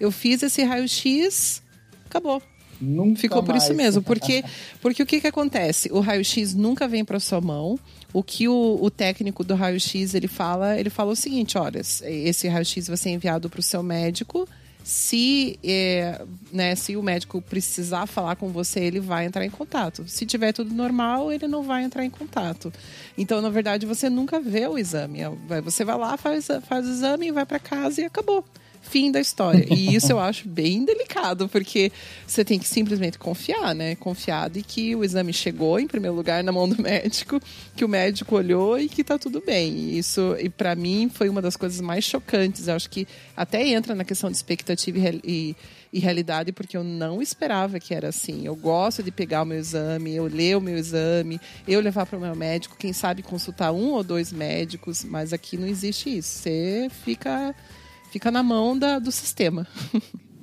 Eu fiz esse raio-x, acabou. Nunca Ficou por mais. isso mesmo, porque, porque o que, que acontece? O raio-x nunca vem para sua mão. O que o, o técnico do raio-x ele fala, ele fala o seguinte: olha, esse raio-x vai ser enviado para o seu médico. Se, é, né, se o médico precisar falar com você, ele vai entrar em contato. Se tiver tudo normal, ele não vai entrar em contato. Então, na verdade, você nunca vê o exame. Você vai lá, faz, faz o exame, vai para casa e acabou fim da história. E isso eu acho bem delicado, porque você tem que simplesmente confiar, né? Confiar de que o exame chegou, em primeiro lugar, na mão do médico, que o médico olhou e que tá tudo bem. E isso, e para mim, foi uma das coisas mais chocantes. Eu acho que até entra na questão de expectativa e, e, realidade, porque eu não esperava que era assim. Eu gosto de pegar o meu exame, eu ler o meu exame, eu levar para o meu médico, quem sabe consultar um ou dois médicos, mas aqui não existe isso. Você fica fica na mão da, do sistema.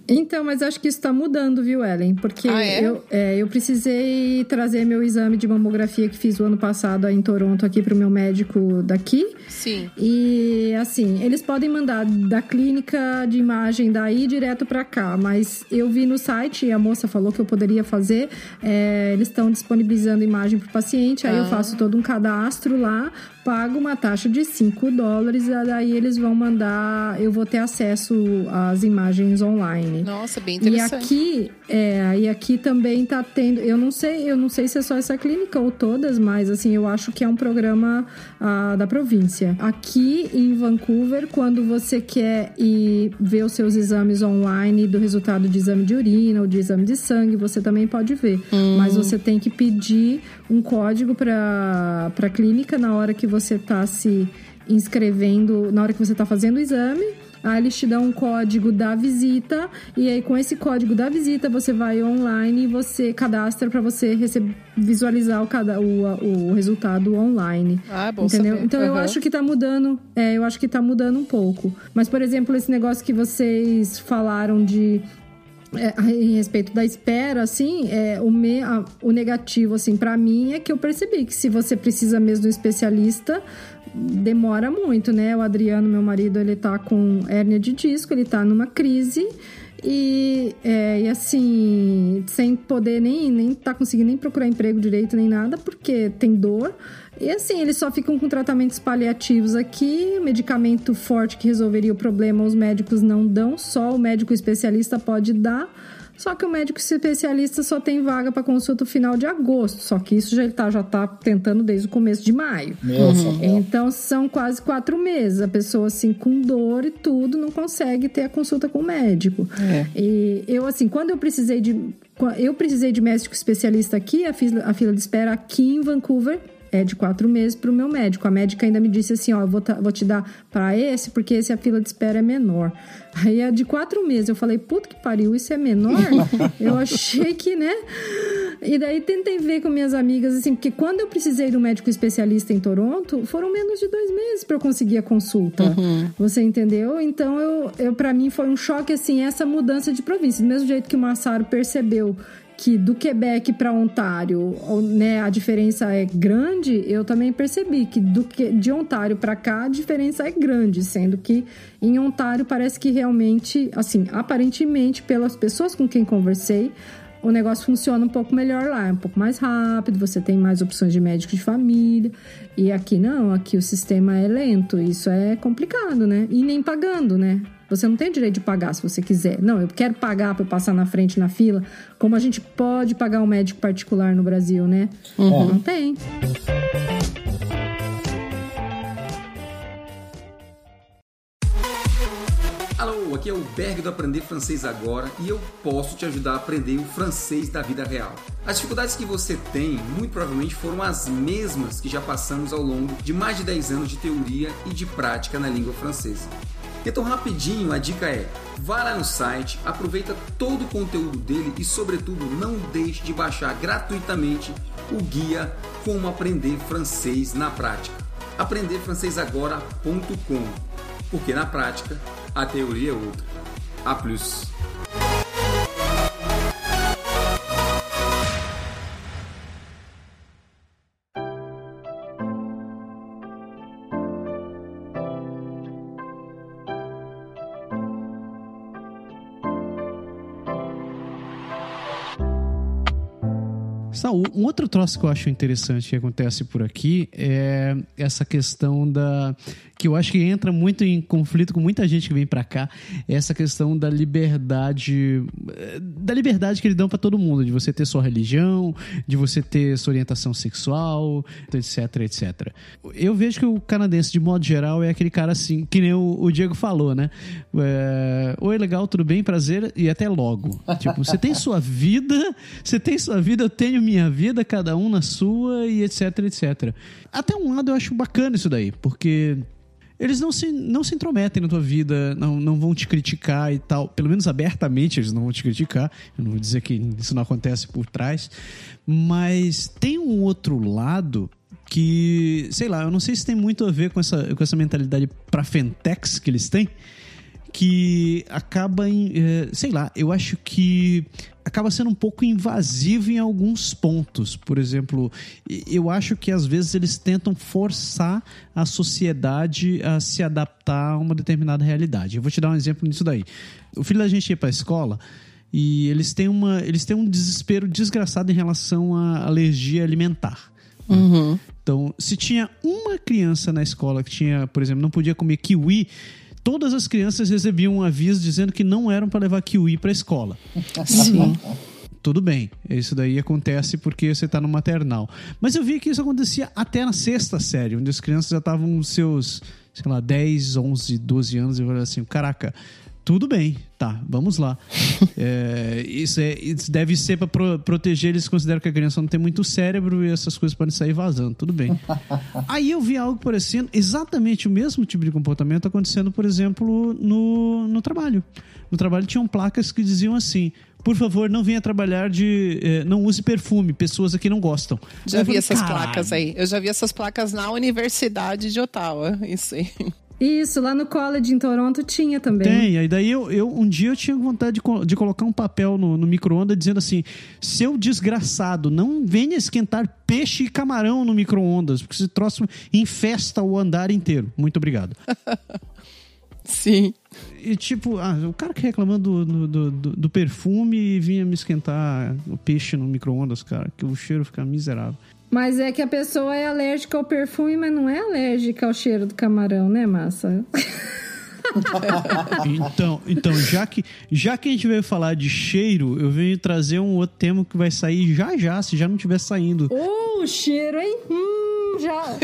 Então, mas acho que isso está mudando, viu, Ellen? Porque ah, é? Eu, é, eu precisei trazer meu exame de mamografia que fiz o ano passado em Toronto aqui para o meu médico daqui. Sim. E assim, eles podem mandar da clínica de imagem daí direto para cá, mas eu vi no site, a moça falou que eu poderia fazer, é, eles estão disponibilizando imagem para o paciente, aí ah. eu faço todo um cadastro lá, pago uma taxa de 5 dólares, e daí eles vão mandar, eu vou ter acesso às imagens online. Nossa, bem interessante. E aqui, é, e aqui também tá tendo, eu não sei, eu não sei se é só essa clínica ou todas, mas assim, eu acho que é um programa ah, da província. Aqui em Vancouver, quando você quer ir ver os seus exames online do resultado de exame de urina ou de exame de sangue, você também pode ver. Hum. Mas você tem que pedir um código para a clínica na hora que você está se inscrevendo, na hora que você está fazendo o exame. Aí eles te dão um código da visita e aí com esse código da visita você vai online e você cadastra para você receber, visualizar o, cada, o, o resultado online. Ah, bom entendeu? Saber. Então uhum. eu acho que tá mudando, é, eu acho que tá mudando um pouco. Mas por exemplo, esse negócio que vocês falaram de é, em respeito da espera, assim, é, o, me, a, o negativo, assim, para mim é que eu percebi que se você precisa mesmo de um especialista, demora muito, né? O Adriano, meu marido, ele tá com hérnia de disco, ele tá numa crise e, é, e assim, sem poder nem, nem tá conseguindo nem procurar emprego direito nem nada, porque tem dor. E assim, eles só ficam com tratamentos paliativos aqui, medicamento forte que resolveria o problema, os médicos não dão, só o médico especialista pode dar. Só que o médico especialista só tem vaga para consulta no final de agosto. Só que isso já ele tá, já tá tentando desde o começo de maio. Uhum. Então são quase quatro meses. A pessoa, assim, com dor e tudo, não consegue ter a consulta com o médico. É. E eu, assim, quando eu precisei de. Eu precisei de médico especialista aqui, a fila, a fila de espera aqui em Vancouver é de quatro meses para o meu médico. A médica ainda me disse assim: ó, vou, vou te dar para esse, porque esse a fila de espera é menor. Aí é de quatro meses. Eu falei, puta que pariu, isso é menor? eu achei que, né? E daí tentei ver com minhas amigas, assim, porque quando eu precisei de um médico especialista em Toronto, foram menos de dois meses para eu conseguir a consulta. Uhum. Você entendeu? Então, eu, eu para mim foi um choque, assim, essa mudança de província. Do mesmo jeito que o Massaro percebeu que do Quebec para Ontário, né, a diferença é grande, eu também percebi que do que de Ontário para cá a diferença é grande, sendo que em Ontário parece que realmente, assim, aparentemente pelas pessoas com quem conversei, o negócio funciona um pouco melhor lá, é um pouco mais rápido, você tem mais opções de médico de família. E aqui não, aqui o sistema é lento, isso é complicado, né? E nem pagando, né? Você não tem direito de pagar se você quiser. Não, eu quero pagar para passar na frente na fila, como a gente pode pagar um médico particular no Brasil, né? Uhum. Não tem. Alô, aqui é o Berg do Aprender Francês Agora e eu posso te ajudar a aprender o francês da vida real. As dificuldades que você tem, muito provavelmente, foram as mesmas que já passamos ao longo de mais de 10 anos de teoria e de prática na língua francesa. Então, rapidinho, a dica é: vá lá no site, aproveita todo o conteúdo dele e, sobretudo, não deixe de baixar gratuitamente o guia Como Aprender Francês na Prática. aprenderfrancesagora.com Porque na prática, a teoria é outra. A plus. Um outro troço que eu acho interessante que acontece por aqui é essa questão da. Que eu acho que entra muito em conflito com muita gente que vem pra cá, é essa questão da liberdade. da liberdade que eles dão pra todo mundo, de você ter sua religião, de você ter sua orientação sexual, etc, etc. Eu vejo que o canadense, de modo geral, é aquele cara assim, que nem o, o Diego falou, né? É, Oi, legal, tudo bem, prazer, e até logo. Tipo, você tem sua vida, você tem sua vida, eu tenho minha vida, cada um na sua e etc, etc. Até um lado eu acho bacana isso daí, porque eles não se, não se intrometem na tua vida, não, não vão te criticar e tal. Pelo menos abertamente eles não vão te criticar. Eu não vou dizer que isso não acontece por trás. Mas tem um outro lado que, sei lá, eu não sei se tem muito a ver com essa, com essa mentalidade pra Fentex que eles têm que acaba em, eh, sei lá, eu acho que acaba sendo um pouco invasivo em alguns pontos. Por exemplo, eu acho que às vezes eles tentam forçar a sociedade a se adaptar a uma determinada realidade. Eu vou te dar um exemplo nisso daí. O filho da gente ia para a escola e eles têm, uma, eles têm um desespero desgraçado em relação à alergia alimentar. Uhum. Então, se tinha uma criança na escola que tinha, por exemplo, não podia comer kiwi, todas as crianças recebiam um aviso dizendo que não eram para levar kiwi para a escola. Sim. Tudo bem, isso daí acontece porque você está no maternal. Mas eu vi que isso acontecia até na sexta série, onde as crianças já estavam seus, sei lá, 10, 11, 12 anos e eu falei assim, caraca, tudo bem, tá, vamos lá. É, isso, é, isso deve ser para pro, proteger, eles consideram que a criança não tem muito cérebro e essas coisas podem sair vazando, tudo bem. Aí eu vi algo parecendo exatamente o mesmo tipo de comportamento acontecendo, por exemplo, no, no trabalho. No trabalho tinham placas que diziam assim: por favor, não venha trabalhar de. eh, não use perfume, pessoas aqui não gostam. Já eu vi falei, essas "Caralho." placas aí. Eu já vi essas placas na Universidade de Ottawa. Isso aí. Isso, lá no college em Toronto tinha também. Tem, aí daí eu, eu um dia eu tinha vontade de, de colocar um papel no, no micro-ondas dizendo assim: seu desgraçado, não venha esquentar peixe e camarão no micro-ondas, porque esse troço infesta o andar inteiro. Muito obrigado. Sim. E tipo, ah, o cara que reclamando do, do, do, do perfume e vinha me esquentar o peixe no micro-ondas, cara, que o cheiro fica miserável. Mas é que a pessoa é alérgica ao perfume, mas não é alérgica ao cheiro do camarão, né, massa? Então, então já, que, já que a gente veio falar de cheiro, eu venho trazer um outro tema que vai sair já já, se já não estiver saindo. Ô, o cheiro, hein? Hum, já.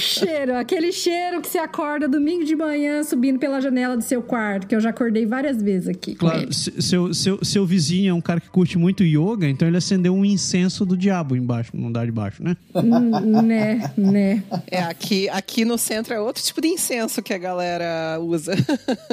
cheiro, aquele cheiro que você acorda domingo de manhã subindo pela janela do seu quarto, que eu já acordei várias vezes aqui. Claro, seu, seu, seu vizinho é um cara que curte muito yoga, então ele acendeu um incenso do diabo embaixo, no andar de baixo, né? Hum, né, né. É, aqui, aqui no centro é outro tipo de incenso que a galera usa.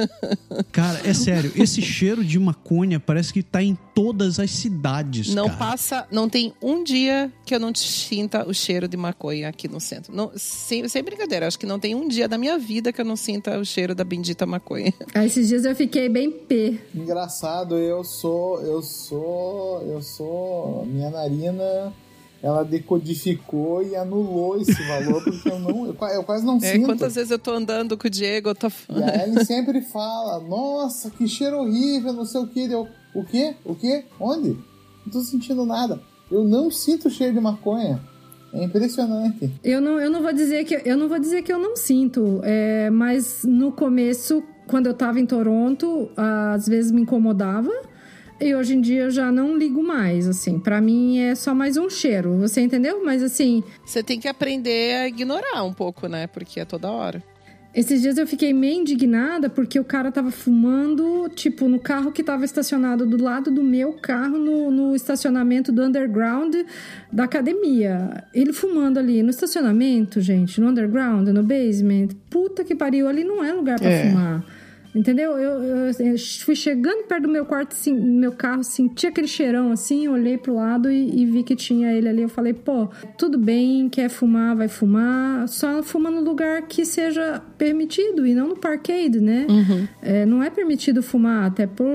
Cara, é sério, esse cheiro de maconha parece que tá em todas as cidades, Não cara. passa, não tem um dia que eu não sinta o cheiro de maconha aqui no centro. Não, sem, sem brincadeira, acho que não tem um dia da minha vida que eu não sinta o cheiro da bendita maconha. Aí esses dias eu fiquei bem pé. Engraçado, eu sou, eu sou, eu sou, minha narina, ela decodificou e anulou esse valor porque eu não, eu, eu quase não É, sinto. quantas vezes eu tô andando com o Diego, eu tô. E a Ellen sempre fala, nossa, que cheiro horrível, não sei o que. Eu, o quê? O quê? Onde? Não tô sentindo nada. Eu não sinto cheiro de maconha. É impressionante. Eu não, eu não vou dizer que eu não vou dizer que eu não sinto, é, mas no começo, quando eu tava em Toronto, às vezes me incomodava. E hoje em dia eu já não ligo mais, assim. Para mim é só mais um cheiro, você entendeu? Mas assim. Você tem que aprender a ignorar um pouco, né? Porque é toda hora. Esses dias eu fiquei meio indignada porque o cara tava fumando, tipo, no carro que tava estacionado do lado do meu carro, no, no estacionamento do underground da academia. Ele fumando ali no estacionamento, gente, no underground, no basement. Puta que pariu, ali não é lugar para É. fumar. Entendeu? Eu, eu- eu fui chegando perto do meu quarto, do meu carro, senti aquele cheirão assim, olhei pro lado e, e vi que tinha ele ali. Eu falei, pô, tudo bem, quer fumar, vai fumar, só fuma no lugar que seja permitido e não no parkade, né? É, não é permitido fumar, até por,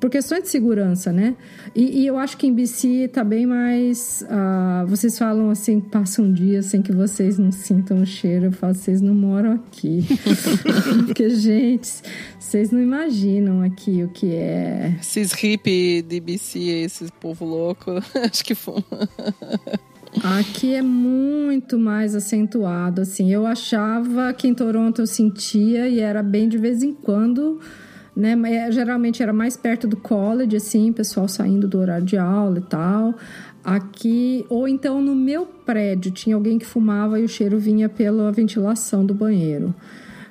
por questões de segurança, né? E, e eu acho que em BC tá bem mais. ah, vocês falam assim, passa um dia sem que vocês não sintam o cheiro. Eu falo, vocês não moram aqui. Porque, gente, vocês não imaginam aqui o que é. Esses hippie de BC, esses povo louco, acho que fuma. Aqui é muito mais acentuado, assim. Eu achava que em Toronto eu sentia e era bem de vez em quando, né? É, Geralmente era mais perto do college, assim, pessoal saindo do horário de aula e tal. Aqui, ou então no meu prédio, tinha alguém que fumava e o cheiro vinha pela ventilação do banheiro.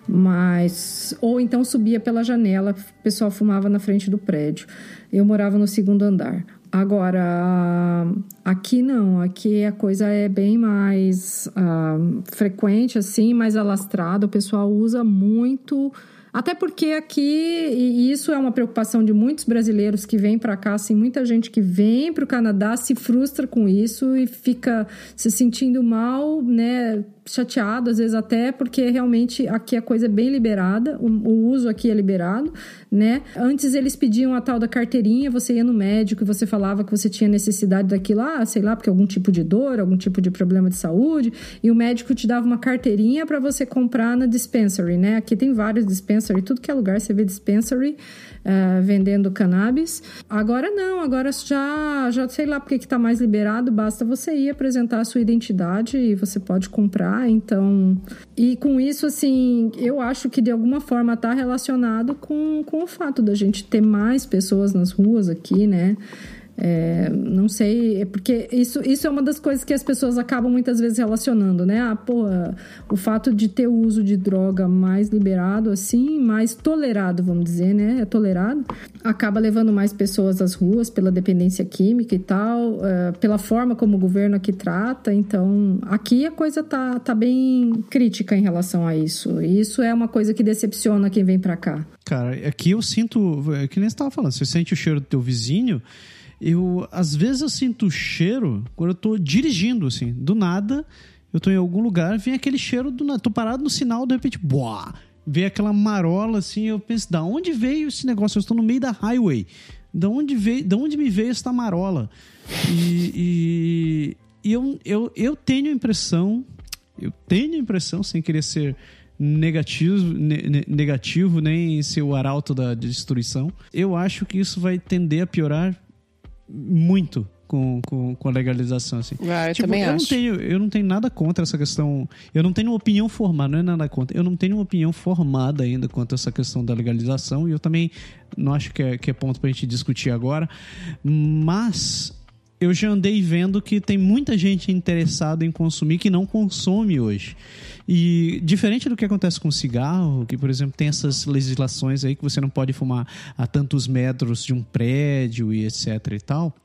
Mas. Ou então subia pela janela, o pessoal fumava na frente do prédio. Eu morava no segundo andar. Agora, aqui não, aqui a coisa é bem mais ah, frequente, assim, mais alastrada, o pessoal usa muito. Até porque aqui, e isso é uma preocupação de muitos brasileiros que vêm para cá, assim, muita gente que vem para o Canadá se frustra com isso e fica se sentindo mal, né, chateado, às vezes até, porque realmente aqui a coisa é bem liberada, o, o uso aqui é liberado, né? Antes eles pediam a tal da carteirinha, você ia no médico e você falava que você tinha necessidade daquilo, ah, sei lá, porque algum tipo de dor, algum tipo de problema de saúde, e o médico te dava uma carteirinha para você comprar na dispensary, né? Aqui tem vários dispensary, tudo que é lugar você vê dispensary eh, vendendo cannabis. Agora não, agora já, já sei lá porque que tá mais liberado, basta você ir apresentar a sua identidade e você pode comprar, então... E com isso, assim, eu acho que de alguma forma tá relacionado com, com o fato da gente ter mais pessoas nas ruas aqui, né? É, não sei, é porque isso, isso é uma das coisas que as pessoas acabam muitas vezes relacionando, né? Ah, pô, o fato de ter o uso de droga mais liberado, assim, mais tolerado, vamos dizer, né? É tolerado, acaba levando mais pessoas às ruas pela dependência química e tal, é, pela forma como o governo aqui trata. Então, aqui a coisa tá, tá bem crítica em relação a isso. E isso é uma coisa que decepciona quem vem pra cá. Cara, aqui eu sinto, é que nem você tava falando, você sente o cheiro do teu vizinho. Eu, às vezes eu sinto cheiro quando eu tô dirigindo, assim, do nada, eu tô em algum lugar, vem aquele cheiro do nada, tô parado no sinal, de repente, boa, vem aquela marola, assim, eu penso, da onde veio esse negócio? Eu estou no meio da highway, da onde veio, da onde me veio essa marola? E, e, e eu, eu, eu tenho a impressão, eu tenho a impressão, sem querer ser negativo, ne- ne- negativo nem ser o arauto da destruição. Eu acho que isso vai tender a piorar muito com, com, com a legalização. Assim. Ah, eu Tipo, também eu acho. Não tenho, eu não tenho nada contra essa questão. Eu não tenho uma opinião formada, não é nada contra. Eu não tenho uma opinião formada ainda quanto a essa questão da legalização e eu também não acho que é, que é ponto pra gente discutir agora. Mas eu já andei vendo que tem muita gente interessada em consumir que não consome hoje. E diferente do que acontece com cigarro, que, por exemplo, tem essas legislações aí que você não pode fumar a tantos metros de um prédio e etc e tal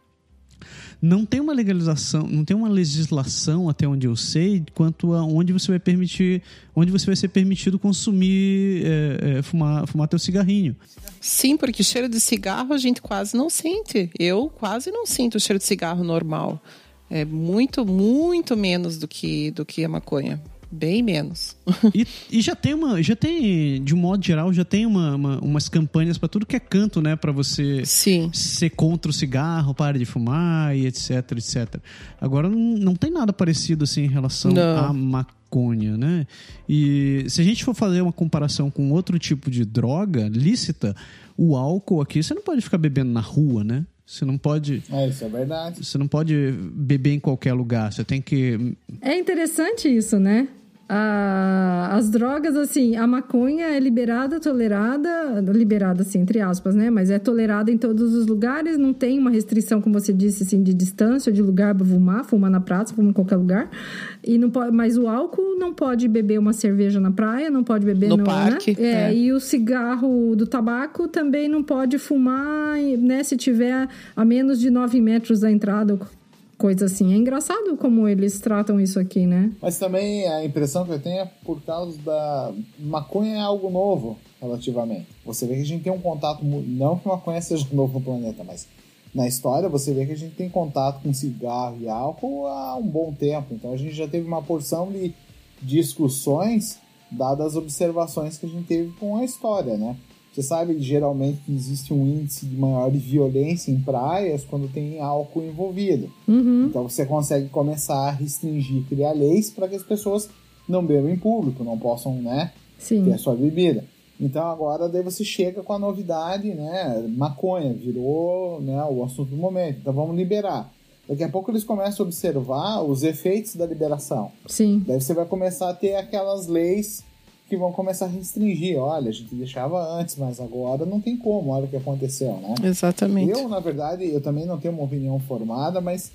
não tem uma legalização, não tem uma legislação até onde eu sei quanto a onde você vai permitir, onde você vai ser permitido consumir, é, é, fumar, fumar teu cigarrinho. Sim, porque cheiro de cigarro a gente quase não sente. Eu quase não sinto o cheiro de cigarro normal. É muito, muito menos do que, do que a maconha. Bem menos. E, e já tem uma, já tem, de um modo geral, já tem uma, uma- umas campanhas para tudo que é canto, né, para você Sim. ser contra o cigarro, pare de fumar e etc, etc. Agora não, não tem nada parecido assim em relação Não. à maconha, né? E se a gente for fazer uma comparação com outro tipo de droga lícita, o álcool aqui você não pode ficar bebendo na rua, né? Você não pode. É, isso é verdade. Você não pode beber em qualquer lugar. Você tem que. É interessante isso, né? A- as drogas, assim, a maconha é liberada, tolerada, liberada, assim, entre aspas, né? Mas é tolerada em todos os lugares, não tem uma restrição, como você disse, assim, de distância, de lugar para fumar, fumar na praça, fumar em qualquer lugar. E não pode, mas o álcool não pode beber uma cerveja na praia, não pode beber No né? parque, É, é. e o cigarro do tabaco também não pode fumar, né? Se tiver a menos de 9 metros da entrada, coisa assim. É engraçado como eles tratam isso aqui, né? Mas também a impressão que eu tenho é por causa da. Maconha é algo novo, relativamente. Você vê que a gente tem um contato. Não que maconha seja novo no planeta, mas na história você vê que a gente tem contato com cigarro e álcool há um bom tempo. Então a gente já teve uma porção de discussões dadas as observações que a gente teve com a história, né? Você sabe geralmente que existe um índice de maior de violência em praias quando tem álcool envolvido. Uhum. Então você consegue começar a restringir, criar leis para que as pessoas não bebam em público, não possam, né, Sim. ter a sua bebida. Então agora daí você chega com a novidade, né, maconha virou, né, o assunto do momento. Então vamos liberar. Daqui a pouco eles começam a observar os efeitos da liberação. Sim. Daí você vai começar a ter aquelas leis que vão começar a restringir. Olha, a gente deixava antes, mas agora não tem como. Olha o que aconteceu, né? Exatamente. Eu, na verdade, eu também não tenho uma opinião formada, mas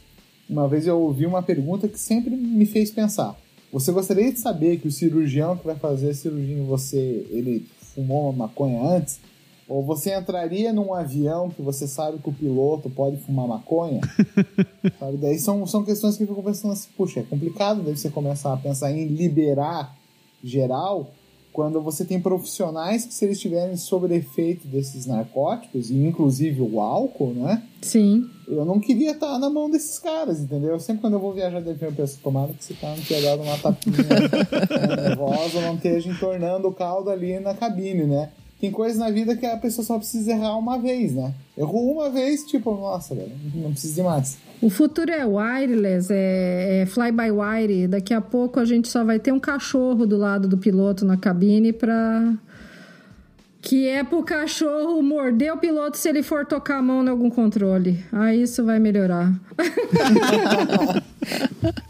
uma vez eu ouvi uma pergunta que sempre me fez pensar. Você gostaria de saber que o cirurgião que vai fazer a cirurgia em você, ele fumou uma maconha antes? Ou você entraria num avião que você sabe que o piloto pode fumar maconha? sabe? Daí são, são questões que eu fico pensando assim, puxa, é complicado daí você começar a pensar em liberar geral quando você tem profissionais que se eles estiverem sob efeito desses narcóticos, e inclusive o álcool, né? Sim. Eu não queria estar na mão desses caras, entendeu? Sempre quando eu vou viajar de avião, eu penso, tomara que esse cara não tenha dado uma tapinha né, nervosa, não esteja entornando o caldo ali na cabine, né? Tem coisas na vida que a pessoa só precisa errar uma vez, né? Errou uma vez, tipo, nossa, velho, não precisa de mais. O futuro é wireless, é, é fly-by-wire. Daqui a pouco a gente só vai ter um cachorro do lado do piloto na cabine pra. Que é pro cachorro morder o piloto se ele for tocar a mão em algum controle. Aí isso vai melhorar.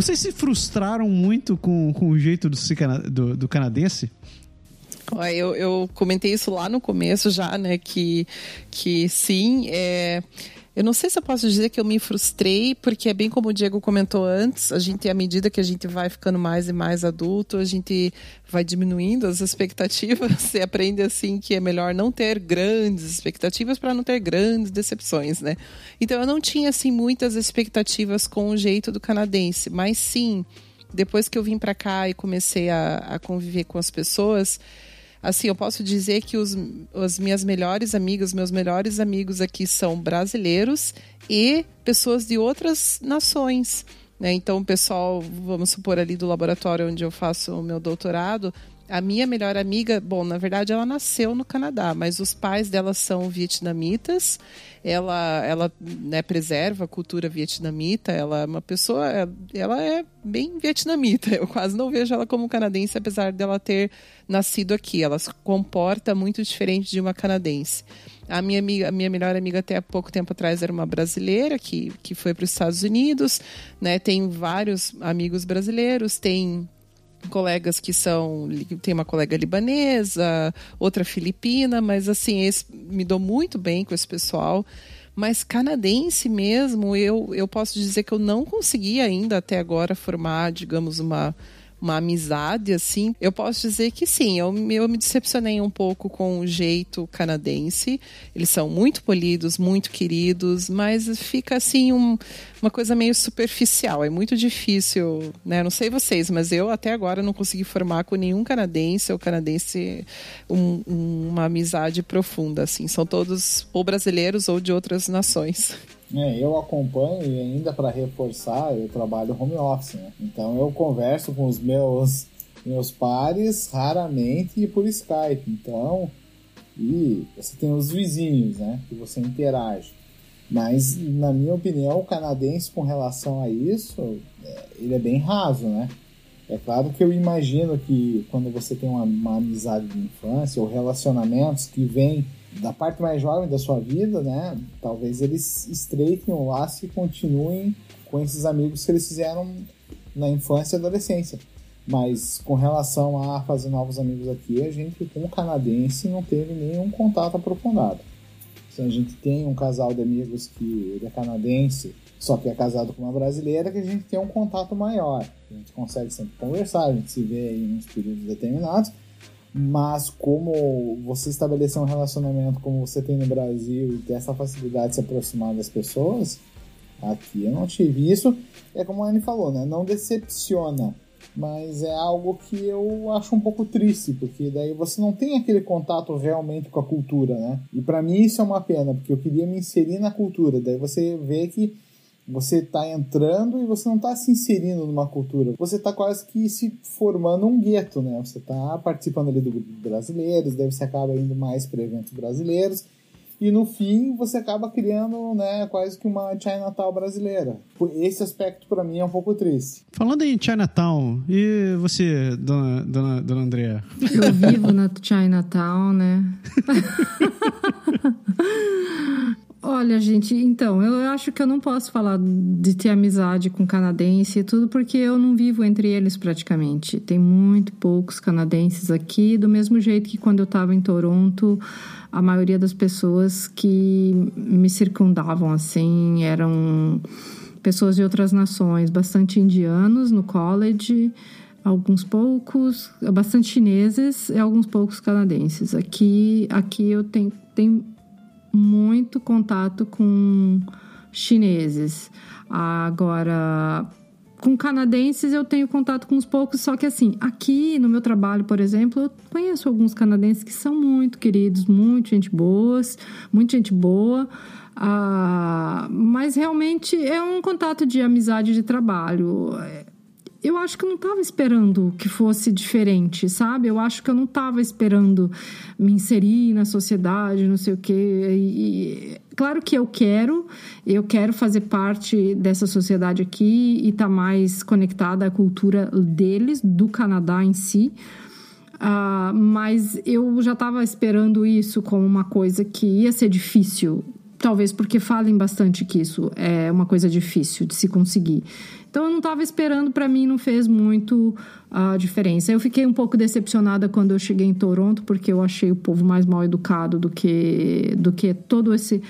Vocês se frustraram muito com, com o jeito do, do, do canadense? Eu, eu comentei isso lá no começo já, né? Que, que sim, é, eu não sei se eu posso dizer que eu me frustrei, porque é bem como o Diego comentou antes, a gente, à medida que a gente vai ficando mais e mais adulto, a gente vai diminuindo as expectativas, você aprende assim que é melhor não ter grandes expectativas para não ter grandes decepções, né? Então eu não tinha assim muitas expectativas com o jeito do canadense, mas sim, depois que eu vim para cá e comecei a, a conviver com as pessoas, assim, eu posso dizer que os, as minhas melhores amigas, meus melhores amigos aqui são brasileiros e pessoas de outras nações. Né? Então, o pessoal, vamos supor, ali do laboratório onde eu faço o meu doutorado, a minha melhor amiga, bom, na verdade ela nasceu no Canadá, mas os pais dela são vietnamitas. Ela, ela né, preserva a cultura vietnamita. Ela é uma pessoa, ela é bem vietnamita. Eu quase não vejo ela como canadense, apesar dela ter nascido aqui. Ela se comporta muito diferente de uma canadense. A minha, amiga, a minha melhor amiga até há pouco tempo atrás era uma brasileira que, que foi para os Estados Unidos. Né? Tem vários amigos brasileiros, tem colegas que são tem uma colega libanesa outra filipina mas assim esse, me dou muito bem com esse pessoal mas canadense mesmo eu, eu posso dizer que eu não consegui ainda até agora formar digamos uma uma amizade, assim, eu posso dizer que sim, eu, eu me decepcionei um pouco com o jeito canadense. Eles são muito polidos, muito queridos, mas fica assim um, uma coisa meio superficial. É muito difícil, né? Não sei vocês, mas eu até agora não consegui formar com nenhum canadense ou canadense um, um, uma amizade profunda, assim. São todos ou brasileiros ou de outras nações. É, eu acompanho e ainda para reforçar, eu trabalho home office, né? Então eu converso com os meus meus pares raramente por Skype. Então, e você tem os vizinhos, né, que você interage. Mas na minha opinião, o canadense com relação a isso, é, ele é bem raso, né? É claro que eu imagino que quando você tem uma, uma amizade de infância ou relacionamentos que vêm da parte mais jovem da sua vida, né? Talvez eles estreitem o laço e continuem com esses amigos que eles fizeram na infância e adolescência. Mas com relação a fazer novos amigos aqui, a gente, com o canadense, não teve nenhum contato aprofundado. Então, a gente tem um casal de amigos que ele é canadense, só que é casado com uma brasileira, que a gente tem um contato maior. A gente consegue sempre conversar, a gente se vê em uns períodos determinados, mas como você estabelecer um relacionamento como você tem no Brasil e ter essa facilidade de se aproximar das pessoas, aqui eu não tive isso. É como a Anne falou, né? Não decepciona, mas é algo que eu acho um pouco triste, porque daí você não tem aquele contato realmente com a cultura, né? E para mim isso é uma pena, porque eu queria me inserir na cultura. Daí você vê que você está entrando e você não está se inserindo numa cultura. Você está quase que se formando um gueto, né? Você está participando ali do grupo de brasileiros, daí você acaba indo mais para eventos brasileiros. E no fim você acaba criando, né, quase que uma Chinatown brasileira. Esse aspecto para mim é um pouco triste. Falando em Chinatown, e você, dona, dona, dona Andrea? Eu vivo na Chinatown, né? Olha, gente, então, eu acho que eu não posso falar de ter amizade com canadense e tudo, porque eu não vivo entre eles praticamente. Tem muito poucos canadenses aqui, do mesmo jeito que quando eu estava em Toronto, a maioria das pessoas que me circundavam, assim, eram pessoas de outras nações, bastante indianos no college, alguns poucos, bastante chineses e alguns poucos canadenses. Aqui, aqui eu tenho, tenho muito contato com chineses. Agora, com canadenses eu tenho contato com uns poucos, só que assim, aqui no meu trabalho, por exemplo, eu conheço alguns canadenses que são muito queridos, muito gente boas, muita gente boa. Ah, mas realmente é um contato de amizade de trabalho eu acho que eu não estava esperando que fosse diferente, sabe? Eu acho que eu não estava esperando me inserir na sociedade, não sei o quê. E, claro que eu quero, eu quero fazer parte dessa sociedade aqui e estar tá mais conectada à cultura deles, do Canadá em si. Uh, mas eu já estava esperando isso como uma coisa que ia ser difícil. Talvez porque falem bastante que isso é uma coisa difícil de se conseguir. Então eu não estava esperando, para mim não fez muito a diferença. Eu fiquei um pouco decepcionada quando eu cheguei em Toronto, porque eu achei o povo mais mal educado do que do que todo esse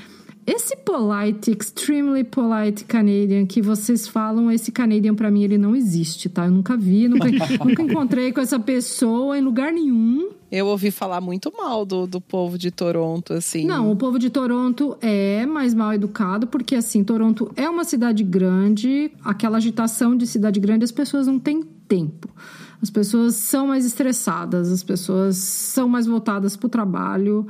esse polite, extremely polite Canadian que vocês falam, esse Canadian para mim ele não existe, tá? Eu nunca vi, nunca, nunca encontrei com essa pessoa em lugar nenhum. Eu ouvi falar muito mal do, do povo de Toronto, assim. Não, o povo de Toronto é mais mal educado, porque, assim, Toronto é uma cidade grande, aquela agitação de cidade grande, as pessoas não têm tempo. As pessoas são mais estressadas, as pessoas são mais voltadas para o trabalho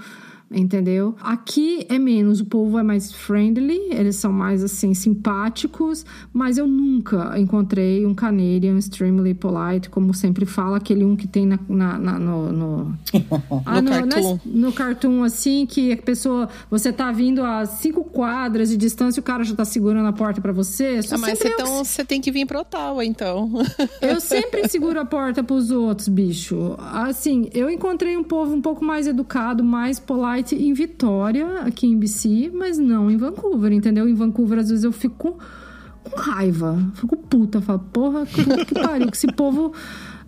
entendeu? Aqui é menos, o povo é mais friendly, eles são mais assim simpáticos, mas eu nunca encontrei um Canadian extremely polite, como sempre fala, aquele um que tem na, na, na no, no, ah, no, cartoon. no cartoon assim, que a pessoa, você tá vindo a cinco quadras de distância e o cara já tá segurando a porta para você. Ah, mas então você tem que vir pro Ottawa, então. eu sempre seguro a porta pros outros, bicho. Assim, eu encontrei um povo um pouco mais educado, mais polite em Vitória, aqui em BC, mas não em Vancouver, entendeu? Em Vancouver, às vezes eu fico com raiva, fico puta, falo, porra, que, que pariu, que esse povo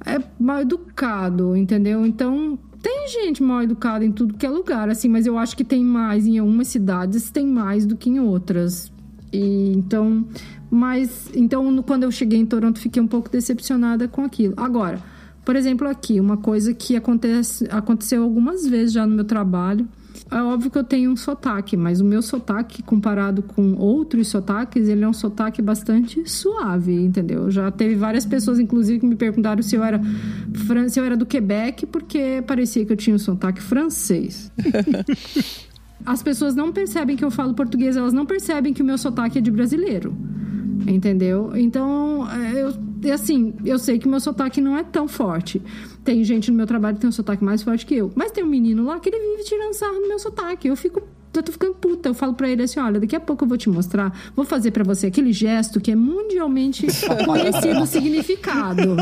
é mal educado, entendeu? Então, tem gente mal educada em tudo que é lugar, assim, mas eu acho que tem mais em algumas cidades, tem mais do que em outras. E então, mas então quando eu cheguei em Toronto fiquei um pouco decepcionada com aquilo. Agora, por exemplo, aqui uma coisa que acontece, aconteceu algumas vezes já no meu trabalho. É óbvio que eu tenho um sotaque, mas o meu sotaque, comparado com outros sotaques, ele é um sotaque bastante suave, entendeu? Já teve várias pessoas, inclusive, que me perguntaram se eu era, se eu era do Quebec, porque parecia que eu tinha um sotaque francês. As pessoas não percebem que eu falo português, elas não percebem que o meu sotaque é de brasileiro. Entendeu? Então, eu, assim, eu sei que o meu sotaque não é tão forte. Tem gente no meu trabalho que tem um sotaque mais forte que eu. Mas tem um menino lá que ele vive tirando sarro no meu sotaque. Eu fico eu tô ficando puta. Eu falo pra ele assim: olha, daqui a pouco eu vou te mostrar, vou fazer para você aquele gesto que é mundialmente conhecido o significado.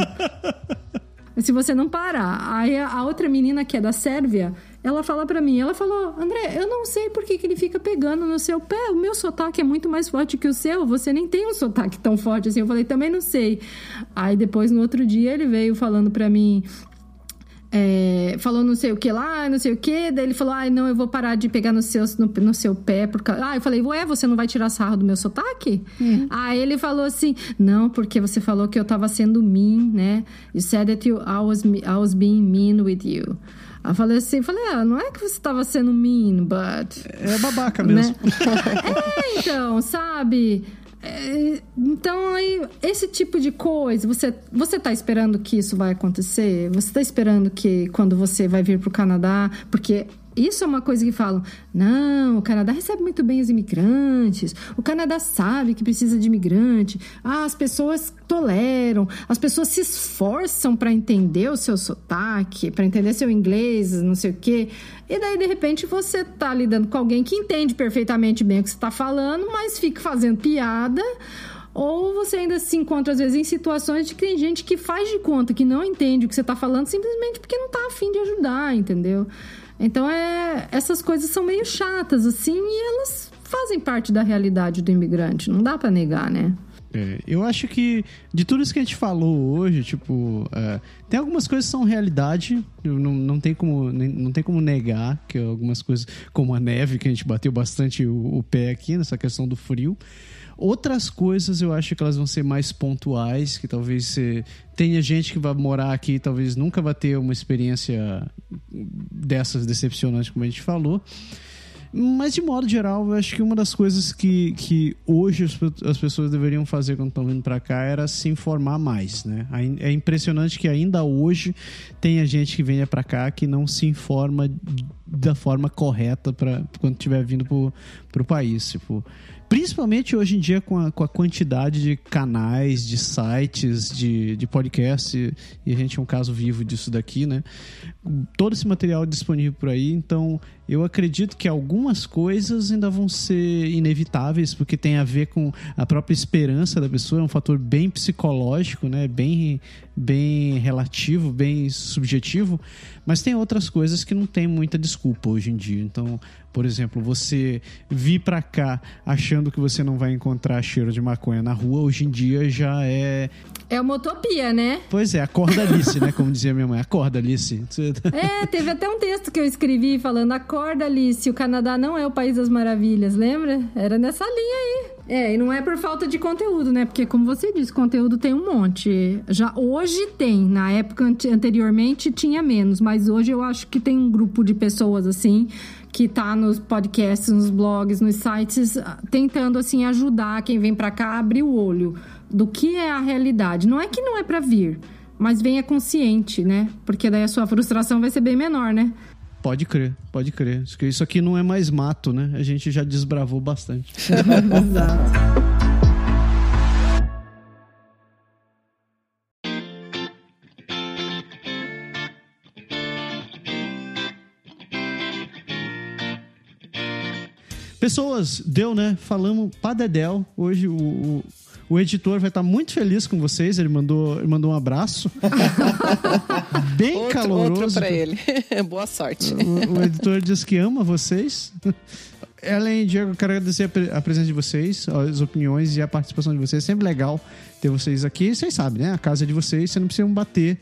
Se você não parar. Aí a outra menina que é da Sérvia, ela fala para mim, ela falou, André, eu não sei por que, que ele fica pegando no seu pé, o meu sotaque é muito mais forte que o seu, você nem tem um sotaque tão forte assim. Eu falei, também não sei. Aí depois, no outro dia, ele veio falando para mim, é, falou não sei o que lá, não sei o que, daí ele falou, ai, ah, não, eu vou parar de pegar no seu, no, no seu pé, porque... ah, eu falei, ué, você não vai tirar sarro do meu sotaque? Uhum. Aí ele falou assim, não, porque você falou que eu tava sendo mean, né, you said that you, I, was, I was being mean with you. Aí eu falei assim, falei, ah, não é que você tava sendo mean, but... É babaca mesmo. Né? é, então, sabe... É, então, aí, esse tipo de coisa, você, você tá esperando que isso vai acontecer? Você tá esperando que quando você vai vir pro Canadá, porque isso é uma coisa que falam: não, o Canadá recebe muito bem os imigrantes, o Canadá sabe que precisa de imigrante, ah, as pessoas toleram, as pessoas se esforçam para entender o seu sotaque, para entender seu inglês, não sei o quê. E daí, de repente, você tá lidando com alguém que entende perfeitamente bem o que você está falando, mas fica fazendo piada. Ou você ainda se encontra, às vezes, em situações de que tem gente que faz de conta que não entende o que você está falando simplesmente porque não está afim de ajudar, entendeu? Então, é, essas coisas são meio chatas, assim, e elas fazem parte da realidade do imigrante. Não dá para negar, né? É, eu acho que de tudo isso que a gente falou hoje, tipo, é, tem algumas coisas que são realidade, não, não, tem como, não tem como negar que algumas coisas, como a neve, que a gente bateu bastante o, o pé aqui nessa questão do frio. Outras coisas eu acho que elas vão ser mais pontuais, que talvez você tenha gente que vai morar aqui talvez nunca vai ter uma experiência dessas decepcionantes como a gente falou. Mas, de modo geral, eu acho que uma das coisas que, que hoje as pessoas deveriam fazer quando estão vindo para cá era se informar mais, né? É impressionante que ainda hoje tenha gente que venha para cá que não se informa da forma correta para quando estiver vindo para o país. Tipo, Principalmente hoje em dia com a, com a quantidade de canais, de sites, de, de podcasts, e a gente é um caso vivo disso daqui, né? Todo esse material disponível por aí, então eu acredito que algumas coisas ainda vão ser inevitáveis, porque tem a ver com a própria esperança da pessoa, é um fator bem psicológico, né? Bem, bem relativo, bem subjetivo, mas tem outras coisas que não tem muita desculpa hoje em dia. Então, por exemplo, você vir para cá achando que você não vai encontrar cheiro de maconha na rua, hoje em dia já é é uma utopia, né? Pois é, acorda Alice, né? Como dizia minha mãe, acorda Alice. É, teve até um texto que eu escrevi falando: acorda Alice, o Canadá não é o país das maravilhas, lembra? Era nessa linha aí. É, e não é por falta de conteúdo, né? Porque, como você disse, conteúdo tem um monte. Já hoje tem, na época anteriormente tinha menos, mas hoje eu acho que tem um grupo de pessoas assim que tá nos podcasts, nos blogs, nos sites, tentando assim ajudar quem vem para cá a abrir o olho do que é a realidade. Não é que não é para vir, mas venha consciente, né? Porque daí a sua frustração vai ser bem menor, né? Pode crer, pode crer. Isso aqui não é mais mato, né? A gente já desbravou bastante. Exato. Pessoas, deu, né? Falamos padedel. Hoje o, o, o, editor vai estar muito feliz com vocês. Ele mandou, ele mandou um abraço. Bem outro, caloroso. Outro pra ele. Boa sorte. O, o, editor diz que ama vocês. Ellen e Diego, quero agradecer a presença de vocês, as opiniões e a participação de vocês. É sempre legal ter vocês aqui. Vocês sabem, né? A casa é de vocês, vocês não precisam bater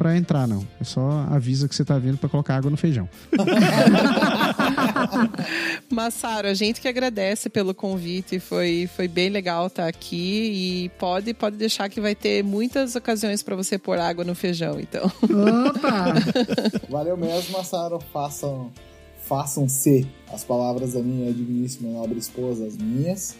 pra entrar, não. É só avisa que você tá vindo pra colocar água no feijão. Massaro, a gente que agradece pelo convite, foi, foi bem legal estar aqui e pode, pode deixar que vai ter muitas ocasiões para você pôr água no feijão, então. Opa! Valeu mesmo, Massaro. Façam, façam-se as palavras da minha digníssima nobre esposa, as minhas.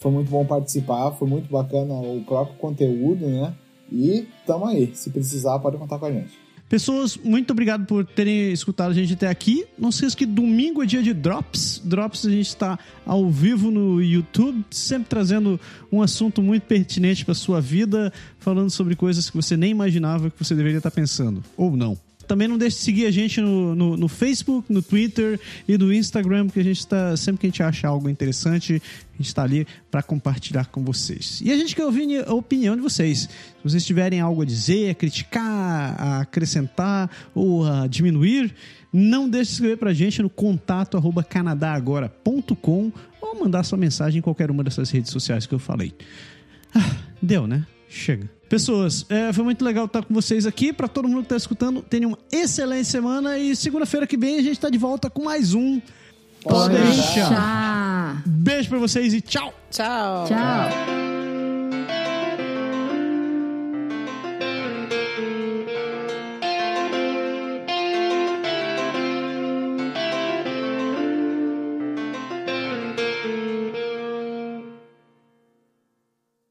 Foi muito bom participar, foi muito bacana o próprio conteúdo, né? E tamo aí. Se precisar, pode contar com a gente. Pessoas, muito obrigado por terem escutado a gente até aqui. Não se esqueça que domingo é dia de Drops. Drops a gente está ao vivo no YouTube, sempre trazendo um assunto muito pertinente para sua vida, falando sobre coisas que você nem imaginava que você deveria estar pensando, ou não. Também não deixe de seguir a gente no, no, no Facebook, no Twitter e no Instagram, porque a gente está sempre que a gente acha algo interessante, a gente está ali para compartilhar com vocês. E a gente quer ouvir a opinião de vocês. Se vocês tiverem algo a dizer, a criticar, a acrescentar ou a diminuir, não deixe de escrever para a gente no contato arroba canadagora.com ou mandar sua mensagem em qualquer uma dessas redes sociais que eu falei. Ah, deu, né? Chega. Pessoas, é, foi muito legal estar com vocês aqui. Para todo mundo que está escutando, tenham uma excelente semana. E segunda-feira que vem a gente está de volta com mais um. Pode deixar. Tchau. Beijo para vocês e tchau! Tchau. Tchau.